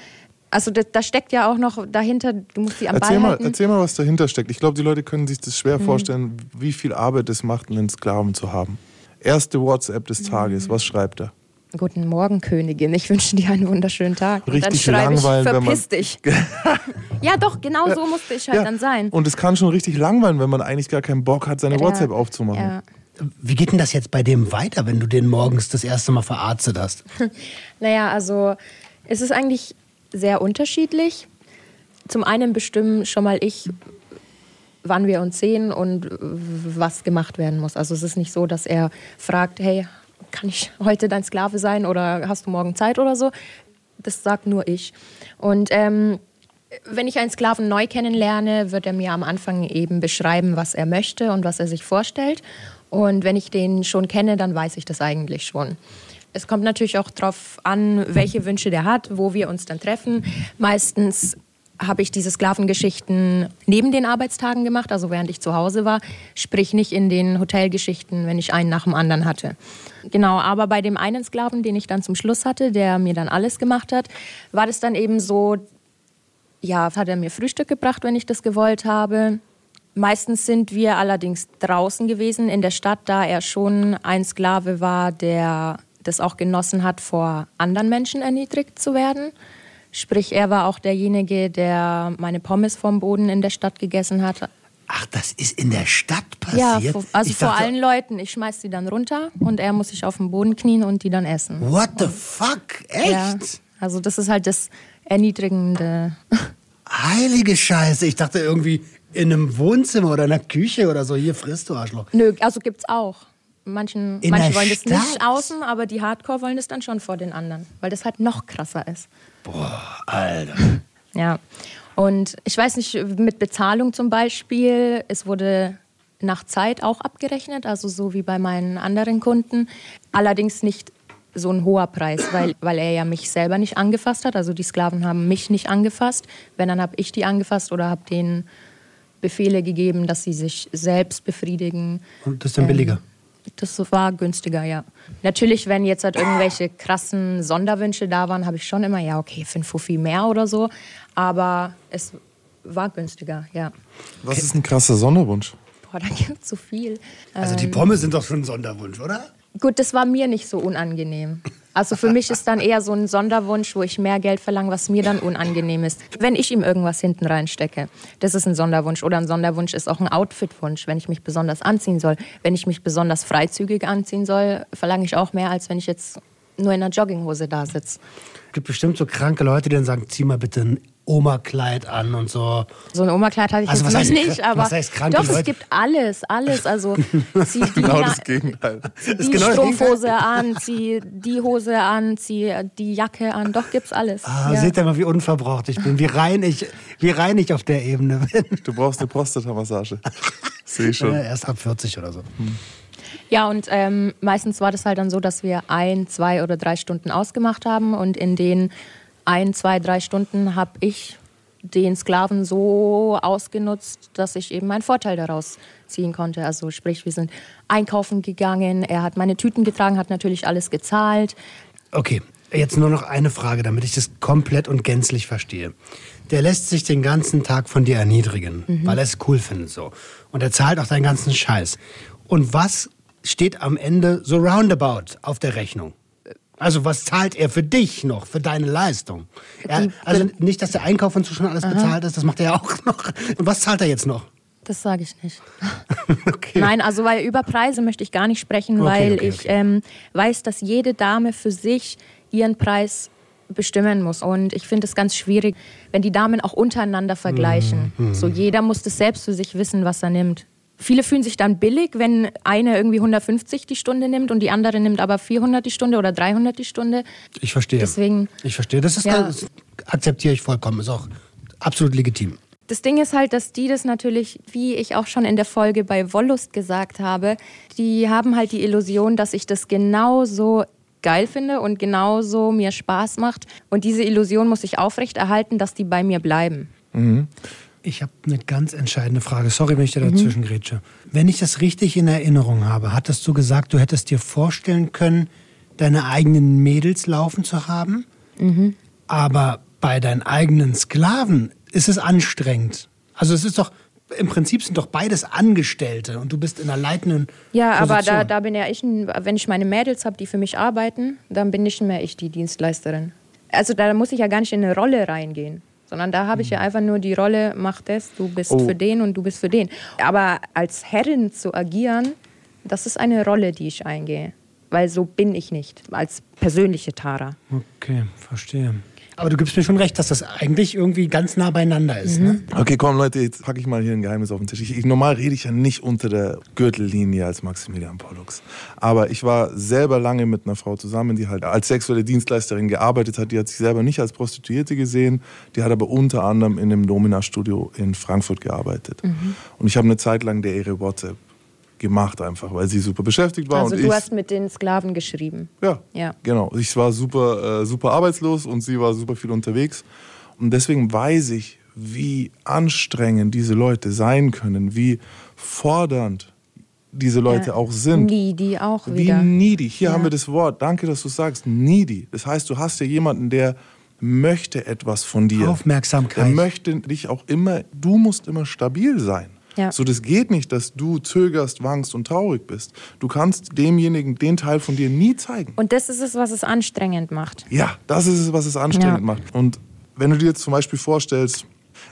Also da, da steckt ja auch noch dahinter, du musst die am Erzähl Ball mal, halten. erzähl mal, was dahinter steckt. Ich glaube, die Leute können sich das schwer Mhm. vorstellen, wie viel Arbeit es macht, einen Sklaven zu haben. Erste WhatsApp des Tages, Mhm. was schreibt er? Guten Morgen, Königin. Ich wünsche dir einen wunderschönen Tag. Und Richtig dann schreibe ich, langweilen, man- verpiss dich. ja, doch, genau so musste ich halt dann sein. Und es kann schon richtig langweilen, wenn man eigentlich gar keinen Bock hat, seine Ja. WhatsApp aufzumachen. Ja. Wie geht denn das jetzt bei dem weiter, wenn du den morgens das erste Mal verarztet hast? Naja, also es ist eigentlich sehr unterschiedlich. Zum einen bestimmen schon mal ich, wann wir uns sehen und was gemacht werden muss. Also es ist nicht so, dass er fragt, hey, kann ich heute dein Sklave sein oder hast du morgen Zeit oder so. Das sagt nur ich. Und ähm, wenn ich einen Sklaven neu kennenlerne, wird er mir am Anfang eben beschreiben, was er möchte und was er sich vorstellt. Und wenn ich den schon kenne, dann weiß ich das eigentlich schon. Es kommt natürlich auch darauf an, welche Wünsche der hat, wo wir uns dann treffen. Meistens habe ich diese Sklavengeschichten neben den Arbeitstagen gemacht, also während ich zu Hause war, sprich nicht in den Hotelgeschichten, wenn ich einen nach dem anderen hatte. Genau, aber bei dem einen Sklaven, den ich dann zum Schluss hatte, der mir dann alles gemacht hat, war das dann eben so, ja, hat er mir Frühstück gebracht, wenn ich das gewollt habe. Meistens sind wir allerdings draußen gewesen in der Stadt, da er schon ein Sklave war, der das auch genossen hat, vor anderen Menschen erniedrigt zu werden. Sprich, er war auch derjenige, der meine Pommes vom Boden in der Stadt gegessen hat. Ach, das ist in der Stadt Ja, passiert? vor- also Ich vor dachte, allen Leuten. Ich schmeiß die dann runter und er muss sich auf den Boden knien und die dann essen. What the fuck? Echt? Ja, also das ist halt das Erniedrigende. Heilige Scheiße. Ich dachte irgendwie in einem Wohnzimmer oder in der Küche oder so. Hier frisst du Arschloch. Nö, also gibt's auch. Manchen, In manche wollen das nicht außen, aber die Hardcore wollen das dann schon vor den anderen, weil das halt noch krasser ist. Alter. Ja. Und ich weiß nicht, mit Bezahlung zum Beispiel, es wurde nach Zeit auch abgerechnet, also so wie bei meinen anderen Kunden. Allerdings nicht so ein hoher Preis, weil, weil er ja mich selber nicht angefasst hat. Also die Sklaven haben mich nicht angefasst. Wenn, dann habe ich die angefasst oder habe denen Befehle gegeben, dass sie sich selbst befriedigen. Und das ist dann billiger. Das war günstiger, ja. Natürlich, wenn jetzt halt irgendwelche krassen Sonderwünsche da waren, habe ich schon immer, ja, okay, fünf Fuffi mehr oder so. Aber es war günstiger, ja. Was ist ein krasser Sonderwunsch? Boah, da gibt es so viel. Also die Ähm, Pommes sind doch schon ein Sonderwunsch, oder? gut, das war mir nicht so unangenehm. Also für mich ist dann eher so ein Sonderwunsch, wo ich mehr Geld verlange, was mir dann unangenehm ist. Wenn ich ihm irgendwas hinten reinstecke, das ist ein Sonderwunsch. Oder ein Sonderwunsch ist auch ein Outfitwunsch, wenn ich mich besonders anziehen soll. Wenn ich mich besonders freizügig anziehen soll, verlange ich auch mehr, als wenn ich jetzt nur in einer Jogginghose da sitze. Es gibt bestimmt so kranke Leute, die dann sagen, zieh mal bitte ein Oma-Kleid an und so. So ein Oma-Kleid hatte ich Also jetzt was noch heißt- nicht, aber was heißt kranke doch, es gibt alles, alles. Also zieh die, Genau das Gegenteil. die genau Strumpfhose an, zieh die Hose an, zieh die Jacke an, doch gibt's alles. Ah, ja. Seht ihr mal, wie unverbraucht ich bin, wie rein ich, wie rein ich auf der Ebene bin. Du brauchst eine Prostata-Massage. Sehe ich schon. Äh, Erst ab 40 oder so. Ja, und ähm, meistens war das halt dann so, dass wir ein, zwei oder drei Stunden ausgemacht haben und in den ein, zwei, drei Stunden habe ich den Sklaven so ausgenutzt, dass ich eben meinen Vorteil daraus ziehen konnte. Also sprich, wir sind einkaufen gegangen, er hat meine Tüten getragen, hat natürlich alles gezahlt. Okay, jetzt nur noch eine Frage, damit ich das komplett und gänzlich verstehe. Der lässt sich den ganzen Tag von dir erniedrigen, weil er es cool findet so. Und er zahlt auch deinen ganzen Scheiß. Und was steht am Ende so roundabout auf der Rechnung? Also was zahlt er für dich noch, für deine Leistung? Er, also nicht, dass der Einkauf schon alles bezahlt ist, das macht er ja auch noch. Und was zahlt er jetzt noch? Das sage ich nicht. Okay. Nein, also weil über Preise möchte ich gar nicht sprechen, Okay, weil okay, ich ähm, weiß, dass jede Dame für sich ihren Preis bestimmen muss. Und ich finde es ganz schwierig, wenn die Damen auch untereinander vergleichen. Mhm, So jeder muss das selbst für sich wissen, was er nimmt. Viele fühlen sich dann billig, wenn eine irgendwie 150 die Stunde nimmt und die andere nimmt aber 400 die Stunde oder 300 die Stunde. Ich verstehe. Deswegen- Ich verstehe. Das ist Ja. ganz, akzeptiere ich vollkommen. Ist auch absolut legitim. Das Ding ist halt, dass die das natürlich, wie ich auch schon in der Folge bei Wollust gesagt habe, die haben halt die Illusion, dass ich das genauso geil finde und genauso mir Spaß macht. Und diese Illusion muss ich aufrechterhalten, dass die bei mir bleiben. Ich habe eine ganz entscheidende Frage. Sorry, wenn ich dir dazwischen grätsche. Wenn ich das richtig in Erinnerung habe, hattest du gesagt, du hättest dir vorstellen können, deine eigenen Mädels laufen zu haben. Aber bei deinen eigenen Sklaven ist es anstrengend. Also es ist doch, im Prinzip sind doch beides Angestellte und du bist in einer leitenden Ja, aber Position. da, da bin ja ich, wenn ich meine Mädels habe, die für mich arbeiten, dann bin nicht mehr ich die Dienstleisterin. Also da muss ich ja gar nicht in eine Rolle reingehen, sondern da habe ich ja einfach nur die Rolle, mach das, du bist Oh. für den und du bist für den. Aber als Herrin zu agieren, das ist eine Rolle, die ich eingehe. Weil so bin ich nicht, als persönliche Tara. Okay, verstehe. Aber du gibst mir schon recht, dass das eigentlich irgendwie ganz nah beieinander ist. Ne? Okay, komm Leute, jetzt packe ich mal hier ein Geheimnis auf den Tisch. Ich, ich, normal rede ich ja nicht unter der Gürtellinie als Maximilian Pollux. Aber ich war selber lange mit einer Frau zusammen, die halt als sexuelle Dienstleisterin gearbeitet hat. Die hat sich selber nicht als Prostituierte gesehen. Die hat aber unter anderem in einem Domina-Studio in Frankfurt gearbeitet. Und ich habe eine Zeit lang der ihre WhatsApp gemacht einfach, weil sie super beschäftigt war. Also und du ich, hast mit den Sklaven geschrieben. ja, Ja. genau. Ich war super, äh, super arbeitslos und sie war super viel unterwegs. Und deswegen weiß ich, wie anstrengend diese Leute sein können, wie fordernd diese Leute Ja. auch sind. Needy auch Wie wieder. needy. Hier Ja. haben wir das Wort. Danke, dass du sagst. Needy. Das heißt, du hast ja jemanden, der möchte etwas von dir. Aufmerksamkeit. Der möchte dich auch immer, du musst immer stabil sein. Ja. So, das geht nicht, dass du zögerst, wankst und traurig bist. Du kannst demjenigen den Teil von dir nie zeigen. Und das ist es, was es anstrengend macht. Ja, das ist es, was es anstrengend Ja. macht. Und wenn du dir jetzt zum Beispiel vorstellst,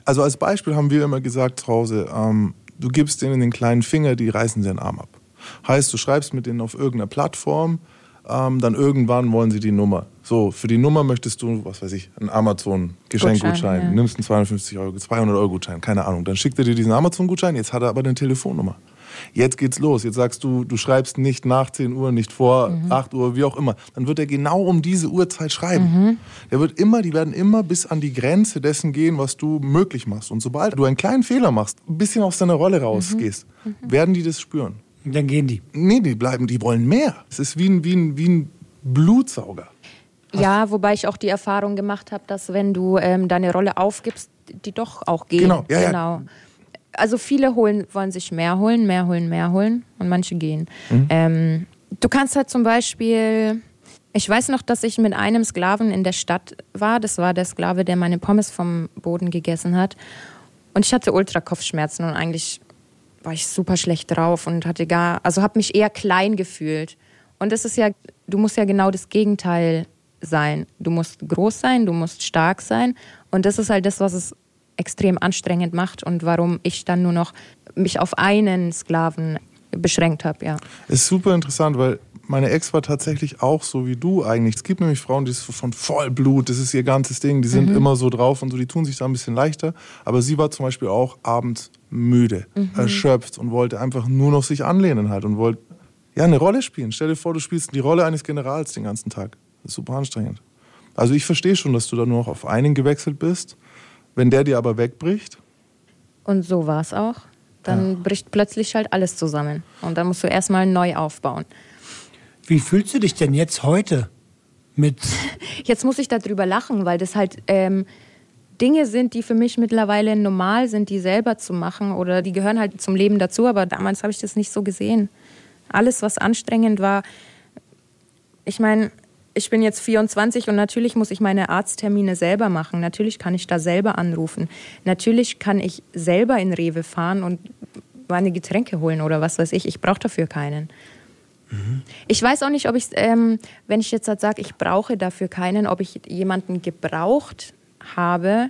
also als Beispiel haben wir immer gesagt zu Hause, ähm, du gibst denen den kleinen Finger, die reißen den Arm ab. Heißt, du schreibst mit denen auf irgendeiner Plattform, ähm, dann irgendwann wollen sie die Nummer. So, für die Nummer möchtest du, was weiß ich, einen Amazon-Geschenkgutschein. Gutschein, ja. Nimmst einen 250 Euro, 200 Euro Gutschein, keine Ahnung. Dann schickt er dir diesen Amazon-Gutschein, jetzt hat er aber eine Telefonnummer. Jetzt geht's los. Jetzt sagst du, du schreibst nicht nach 10 Uhr, nicht vor Mhm. 8 Uhr, wie auch immer. Dann wird er genau um diese Uhrzeit schreiben. Mhm. Der wird immer, die werden immer bis an die Grenze dessen gehen, was du möglich machst. Und sobald du einen kleinen Fehler machst, ein bisschen aus deiner Rolle rausgehst, Mhm. werden die das spüren. Dann gehen die. Nee, die bleiben, die wollen mehr. Es ist wie ein, wie ein, wie ein Blutsauger. Ja, wobei ich auch die Erfahrung gemacht habe, dass wenn du ähm, deine Rolle aufgibst, die doch auch gehen. Genau, ja, ja. genau. Also viele holen, wollen sich mehr holen, mehr holen, mehr holen und manche gehen. Mhm. Ähm, du kannst halt zum Beispiel, ich weiß noch, dass ich mit einem Sklaven in der Stadt war. Das war der Sklave, der meine Pommes vom Boden gegessen hat. Und ich hatte ultra Kopfschmerzen und eigentlich war ich super schlecht drauf und hatte gar, also habe mich eher klein gefühlt. Und das ist ja du musst ja genau das Gegenteil sein. Du musst groß sein, du musst stark sein. Und das ist halt das, was es extrem anstrengend macht und warum ich dann nur noch mich auf einen Sklaven beschränkt habe, ja. Ist super interessant, weil meine Ex war tatsächlich auch so wie du eigentlich. Es gibt nämlich Frauen, die sind von Vollblut, das ist ihr ganzes Ding, die sind mhm. immer so drauf und so, die tun sich da ein bisschen leichter. Aber sie war zum Beispiel auch abends müde, mhm. erschöpft und wollte einfach nur noch sich anlehnen halt und wollte ja eine Rolle spielen. Stell dir vor, du spielst die Rolle eines Generals den ganzen Tag. Das ist super anstrengend. Also ich verstehe schon, dass du da nur noch auf einen gewechselt bist. Wenn der dir aber wegbricht. Und so war es auch. Dann ja. bricht plötzlich halt alles zusammen. Und dann musst du erstmal neu aufbauen. Wie fühlst du dich denn jetzt heute mit. Jetzt muss ich darüber lachen, weil das halt ähm, Dinge sind, die für mich mittlerweile normal sind, die selber zu machen oder die gehören halt zum Leben dazu, aber damals habe ich das nicht so gesehen. Alles, was anstrengend war, ich meine, ich bin jetzt 24 und natürlich muss ich meine Arzttermine selber machen. Natürlich kann ich da selber anrufen. Natürlich kann ich selber in Rewe fahren und meine Getränke holen oder was weiß ich. Ich brauche dafür keinen. Mhm. Ich weiß auch nicht, ob ich, ähm, wenn ich jetzt halt sage, ich brauche dafür keinen, ob ich jemanden gebraucht habe.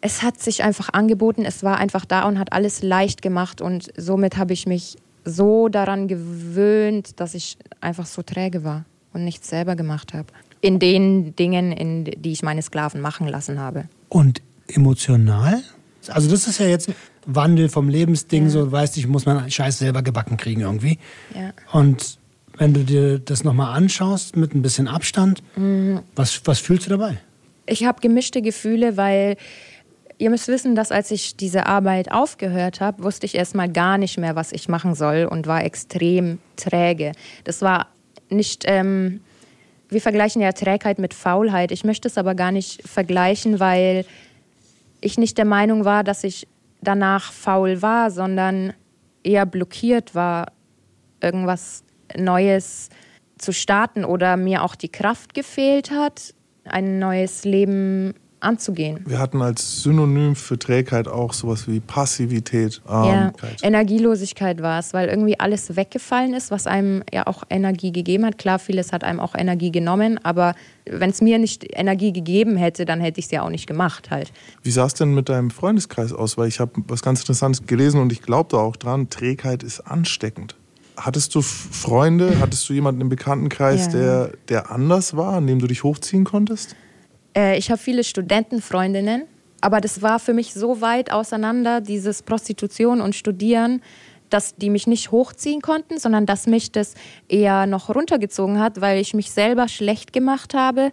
Es hat sich einfach angeboten, es war einfach da und hat alles leicht gemacht und somit habe ich mich so daran gewöhnt, dass ich einfach so träge war und nichts selber gemacht habe. In den Dingen, in die ich meine Sklaven machen lassen habe. Und emotional? Also das ist ja jetzt Wandel vom Lebensding, ja. so weißt du, ich muss meinen Scheiß selber gebacken kriegen irgendwie. Ja. Und wenn du dir das nochmal anschaust mit ein bisschen Abstand, mhm. was, was fühlst du dabei? Ich habe gemischte Gefühle, weil ihr müsst wissen, dass als ich diese Arbeit aufgehört habe, wusste ich erstmal gar nicht mehr, was ich machen soll und war extrem träge. Das war nicht, ähm, wir vergleichen ja Trägheit mit Faulheit. Ich möchte es aber gar nicht vergleichen, weil ich nicht der Meinung war, dass ich danach faul war, sondern eher blockiert war, irgendwas Neues zu starten oder mir auch die Kraft gefehlt hat, ein neues Leben anzugehen. Wir hatten als Synonym für Trägheit auch sowas wie Passivität. Ja, Energielosigkeit war es, weil irgendwie alles weggefallen ist, was einem ja auch Energie gegeben hat. Klar, vieles hat einem auch Energie genommen, aber wenn es mir nicht Energie gegeben hätte, dann hätte ich es ja auch nicht gemacht halt. Wie sah es denn mit deinem Freundeskreis aus? Weil ich habe was ganz Interessantes gelesen und ich glaube da auch dran, Trägheit ist ansteckend. Hattest du Freunde, hattest du jemanden im Bekanntenkreis, ja. der, der anders war, an dem du dich hochziehen konntest? Äh, ich habe viele Studentenfreundinnen, aber das war für mich so weit auseinander, dieses Prostitution und Studieren, dass die mich nicht hochziehen konnten, sondern dass mich das eher noch runtergezogen hat, weil ich mich selber schlecht gemacht habe.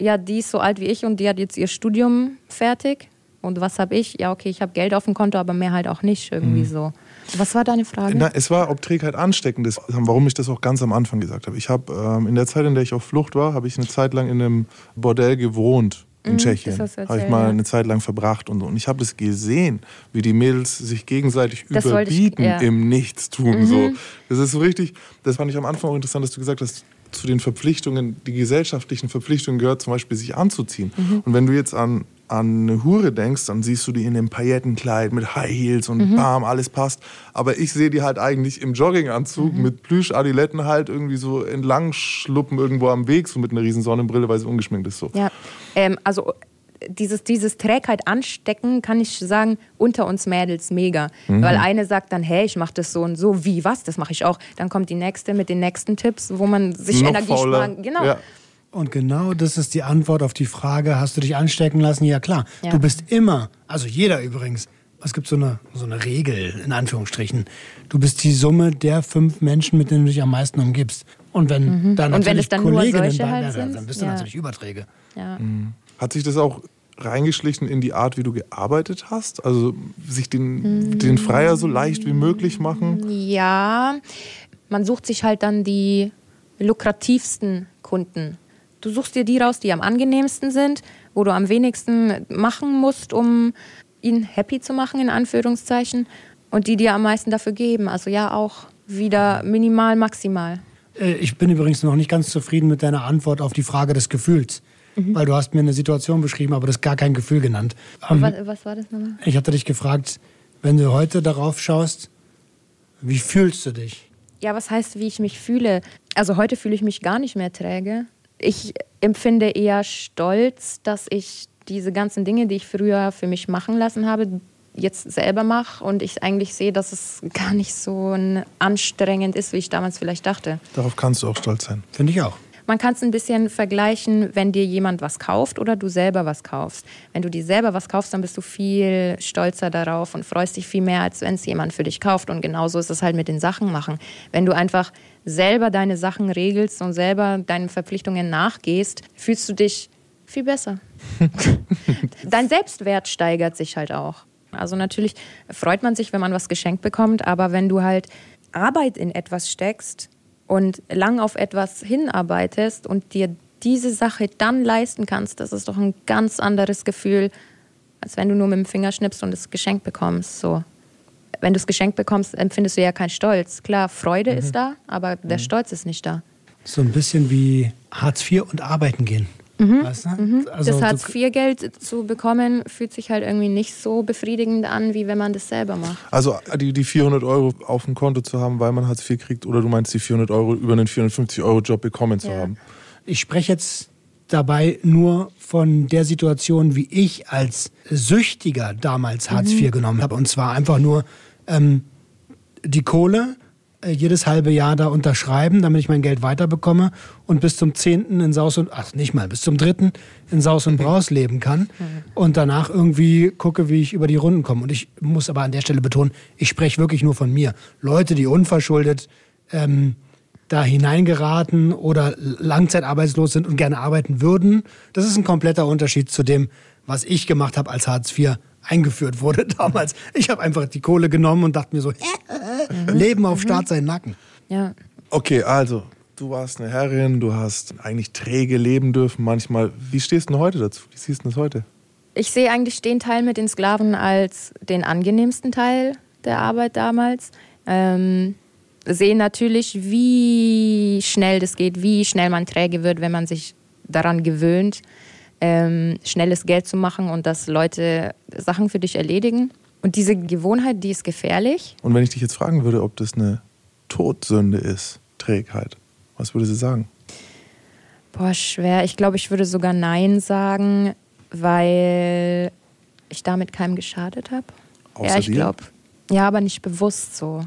Ja, die ist so alt wie ich und die hat jetzt ihr Studium fertig. Und was habe ich? Ja, okay, ich habe Geld auf dem Konto, aber mehr halt auch nicht irgendwie mhm. so. Was war deine Frage? Na, es war, ob Trägheit ansteckend ist, warum ich das auch ganz am Anfang gesagt habe. Ich habe ähm, in der Zeit, in der ich auf Flucht war, habe ich eine Zeit lang in einem Bordell gewohnt in mhm, Tschechien. Habe ich mal eine Zeit lang verbracht und so. Und ich habe das gesehen, wie die Mädels sich gegenseitig das überbieten ich, ja. im Nichtstun. Mhm. So. Das ist so richtig, das fand ich am Anfang auch interessant, dass du gesagt hast, zu den Verpflichtungen, die gesellschaftlichen Verpflichtungen gehört zum Beispiel, sich anzuziehen. Mhm. Und wenn du jetzt an an eine Hure denkst, dann siehst du die in dem Paillettenkleid mit High Heels und mhm. bam, alles passt. Aber ich sehe die halt eigentlich im Jogginganzug mhm. mit Plüschadiletten halt irgendwie so entlang schluppen irgendwo am Weg, so mit einer riesen Sonnenbrille, weil sie ungeschminkt ist. So. Ja, ähm, also dieses, dieses Trägheit anstecken, kann ich sagen, unter uns Mädels mega. Mhm. Weil eine sagt dann, hey, ich mache das so und so, wie, was, das mache ich auch. Dann kommt die nächste mit den nächsten Tipps, wo man sich Noch Energie sparen. Genau. Ja. Und genau das ist die Antwort auf die Frage, hast du dich anstecken lassen? Ja klar, ja. du bist immer, also jeder übrigens, es gibt so eine, so eine Regel, in Anführungsstrichen, du bist die Summe der fünf Menschen, mit denen du dich am meisten umgibst. Und wenn mhm. da natürlich Und wenn es dann Kolleginnen bei, halt sind, dann bist du ja. natürlich Überträge. Ja. Mhm. Hat sich das auch reingeschlichen in die Art, wie du gearbeitet hast? Also sich den, mhm. den Freier so leicht wie möglich machen? Ja, man sucht sich halt dann die lukrativsten Kunden Du suchst dir die raus, die am angenehmsten sind, wo du am wenigsten machen musst, um ihn happy zu machen, in Anführungszeichen. Und die dir am meisten dafür geben. Also ja, auch wieder minimal, maximal. Äh, ich bin übrigens noch nicht ganz zufrieden mit deiner Antwort auf die Frage des Gefühls. Mhm. Weil du hast mir eine Situation beschrieben, aber das gar kein Gefühl genannt. Ähm, was, was war das nochmal? Ich hatte dich gefragt, wenn du heute darauf schaust, wie fühlst du dich? Ja, was heißt, wie ich mich fühle? Also heute fühle ich mich gar nicht mehr träge. Ich empfinde eher Stolz, dass ich diese ganzen Dinge, die ich früher für mich machen lassen habe, jetzt selber mache und ich eigentlich sehe, dass es gar nicht so anstrengend ist, wie ich damals vielleicht dachte. Darauf kannst du auch stolz sein. Finde ich auch. Man kann es ein bisschen vergleichen, wenn dir jemand was kauft oder du selber was kaufst. Wenn du dir selber was kaufst, dann bist du viel stolzer darauf und freust dich viel mehr, als wenn es jemand für dich kauft. Und genauso ist es halt mit den Sachen machen. Wenn du einfach selber deine Sachen regelst und selber deinen Verpflichtungen nachgehst, fühlst du dich viel besser. Dein Selbstwert steigert sich halt auch. Also natürlich freut man sich, wenn man was geschenkt bekommt, aber wenn du halt Arbeit in etwas steckst und lang auf etwas hinarbeitest und dir diese Sache dann leisten kannst, das ist doch ein ganz anderes Gefühl, als wenn du nur mit dem Finger schnippst und das Geschenk bekommst. So. Wenn du es geschenkt bekommst, empfindest du ja keinen Stolz. Klar, Freude mhm. ist da, aber der mhm. Stolz ist nicht da. So ein bisschen wie Hartz IV und arbeiten gehen. Mhm. Weißt du? mhm. also das Hartz-IV-Geld zu bekommen, fühlt sich halt irgendwie nicht so befriedigend an, wie wenn man das selber macht. Also die, die 400 Euro auf dem Konto zu haben, weil man Hartz IV kriegt, oder du meinst die 400 Euro über einen 450-Euro-Job bekommen zu ja. haben? Ich spreche jetzt dabei nur von der Situation, wie ich als Süchtiger damals Hartz IV mhm. genommen habe. Und zwar einfach nur ähm, die Kohle äh, jedes halbe Jahr da unterschreiben, damit ich mein Geld weiterbekomme und bis zum 10. in Saus und, ach nicht mal, bis zum 3. in Saus und Braus leben kann und danach irgendwie gucke, wie ich über die Runden komme. Und ich muss aber an der Stelle betonen, ich spreche wirklich nur von mir. Leute, die unverschuldet ähm, da hineingeraten oder langzeitarbeitslos sind und gerne arbeiten würden, das ist ein kompletter Unterschied zu dem, was ich gemacht habe als Hartz IV eingeführt wurde damals. Ich habe einfach die Kohle genommen und dachte mir so, äh, äh, Leben auf Start seinen Nacken. Ja. Okay, also, du warst eine Herrin, du hast eigentlich träge leben dürfen manchmal. Wie stehst du heute dazu? Wie siehst du das heute? Ich sehe eigentlich den Teil mit den Sklaven als den angenehmsten Teil der Arbeit damals. Ähm, sehe natürlich, wie schnell das geht, wie schnell man träge wird, wenn man sich daran gewöhnt ähm, schnelles Geld zu machen und dass Leute Sachen für dich erledigen. Und diese Gewohnheit, die ist gefährlich. Und wenn ich dich jetzt fragen würde, ob das eine Todsünde ist, Trägheit, was würde sie sagen? Boah, schwer. Ich glaube, ich würde sogar Nein sagen, weil ich damit keinem geschadet habe. Ja, ich glaube. Ja, aber nicht bewusst so.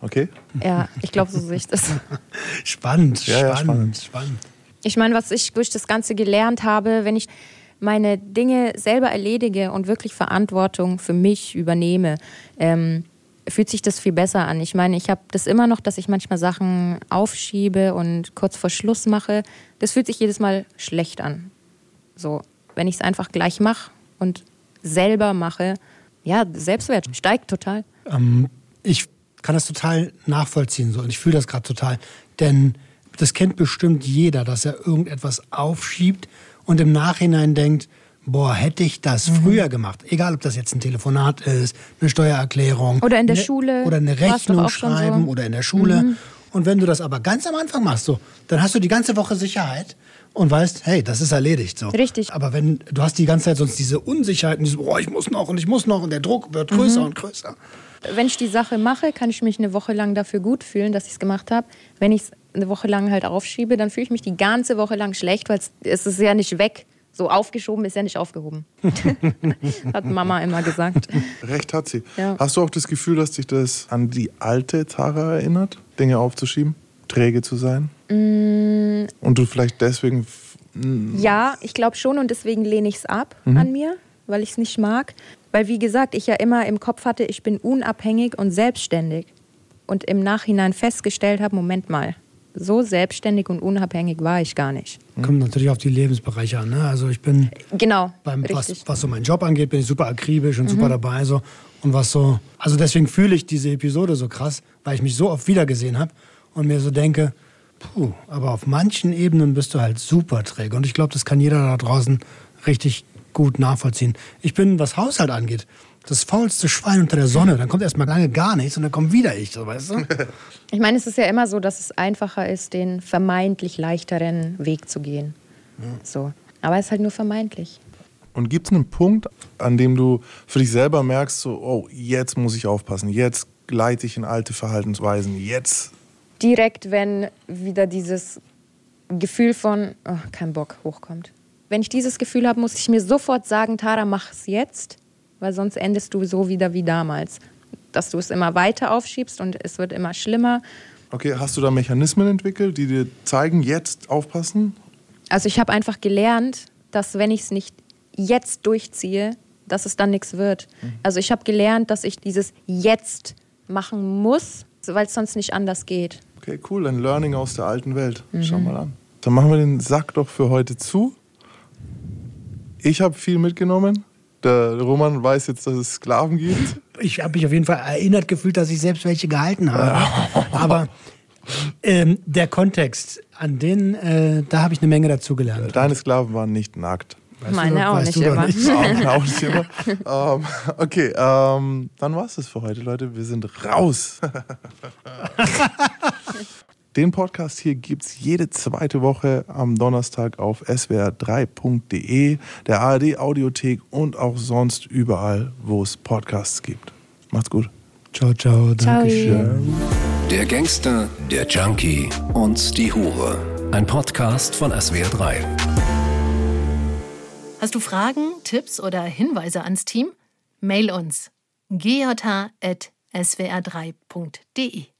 Okay. Ja, ich glaube, so sehe ich das. spannend, ja, spannend, ja, spannend, spannend. Ich meine, was ich durch das Ganze gelernt habe, wenn ich meine Dinge selber erledige und wirklich Verantwortung für mich übernehme, ähm, fühlt sich das viel besser an. Ich meine, ich habe das immer noch, dass ich manchmal Sachen aufschiebe und kurz vor Schluss mache. Das fühlt sich jedes Mal schlecht an. So, wenn ich es einfach gleich mache und selber mache, ja, Selbstwert steigt total. Ähm, ich kann das total nachvollziehen so und ich fühle das gerade total, denn das kennt bestimmt jeder, dass er irgendetwas aufschiebt und im Nachhinein denkt, boah, hätte ich das mhm. früher gemacht. Egal, ob das jetzt ein Telefonat ist, eine Steuererklärung. Oder in der ne, Schule. Oder eine Rechnung schreiben so. oder in der Schule. Mhm. Und wenn du das aber ganz am Anfang machst, so, dann hast du die ganze Woche Sicherheit und weißt, hey, das ist erledigt. So. Richtig. Aber wenn du hast die ganze Zeit sonst diese Unsicherheit, dieses, boah, ich muss noch und ich muss noch und der Druck wird größer mhm. und größer. Wenn ich die Sache mache, kann ich mich eine Woche lang dafür gut fühlen, dass ich es gemacht habe. Wenn ich es eine Woche lang halt aufschiebe, dann fühle ich mich die ganze Woche lang schlecht, weil es ist ja nicht weg. So aufgeschoben ist ja nicht aufgehoben. hat Mama immer gesagt. Recht hat sie. Ja. Hast du auch das Gefühl, dass dich das an die alte Tara erinnert, Dinge aufzuschieben, träge zu sein? Mm. Und du vielleicht deswegen. Ja, ich glaube schon und deswegen lehne ich es ab mhm. an mir, weil ich es nicht mag. Weil, wie gesagt, ich ja immer im Kopf hatte, ich bin unabhängig und selbstständig. Und im Nachhinein festgestellt habe, Moment mal, so selbstständig und unabhängig war ich gar nicht. Kommt natürlich auf die Lebensbereiche an. Ne? Also ich bin, genau, beim, was, was, so meinen Job angeht, bin ich super akribisch und mhm. super dabei. So. Und was so, also deswegen fühle ich diese Episode so krass, weil ich mich so oft wiedergesehen habe und mir so denke, puh, aber auf manchen Ebenen bist du halt super träge. Und ich glaube, das kann jeder da draußen richtig gut nachvollziehen. Ich bin, was Haushalt angeht, das faulste Schwein unter der Sonne. Dann kommt erstmal lange gar nichts und dann kommt wieder ich, so weißt du? Ich meine, es ist ja immer so, dass es einfacher ist, den vermeintlich leichteren Weg zu gehen. Ja. So. Aber es ist halt nur vermeintlich. Und gibt es einen Punkt, an dem du für dich selber merkst, so, oh, jetzt muss ich aufpassen, jetzt gleite ich in alte Verhaltensweisen, jetzt direkt, wenn wieder dieses Gefühl von oh, kein Bock hochkommt. Wenn ich dieses Gefühl habe, muss ich mir sofort sagen, Tara, mach es jetzt, weil sonst endest du so wieder wie damals. Dass du es immer weiter aufschiebst und es wird immer schlimmer. Okay, hast du da Mechanismen entwickelt, die dir zeigen, jetzt aufpassen? Also ich habe einfach gelernt, dass wenn ich es nicht jetzt durchziehe, dass es dann nichts wird. Mhm. Also ich habe gelernt, dass ich dieses jetzt machen muss, weil es sonst nicht anders geht. Okay, cool. Ein Learning aus der alten Welt. Mhm. Schau mal an. Dann machen wir den Sack doch für heute zu. Ich habe viel mitgenommen. Der Roman weiß jetzt, dass es Sklaven gibt. Ich habe mich auf jeden Fall erinnert gefühlt, dass ich selbst welche gehalten habe. Aber ähm, der Kontext, an den, äh, da habe ich eine Menge dazugelernt. Deine Sklaven waren nicht nackt. Weißt Meine du, auch, nicht immer. Nicht? auch nicht immer. ähm, okay, ähm, dann war es das für heute, Leute. Wir sind raus. Den Podcast hier gibt es jede zweite Woche am Donnerstag auf swr3.de, der ARD Audiothek und auch sonst überall, wo es Podcasts gibt. Macht's gut. Ciao, ciao. Dankeschön. Der Gangster, der Junkie und die Hure. Ein Podcast von SWR3. Hast du Fragen, Tipps oder Hinweise ans Team? Mail uns gjh.swr3.de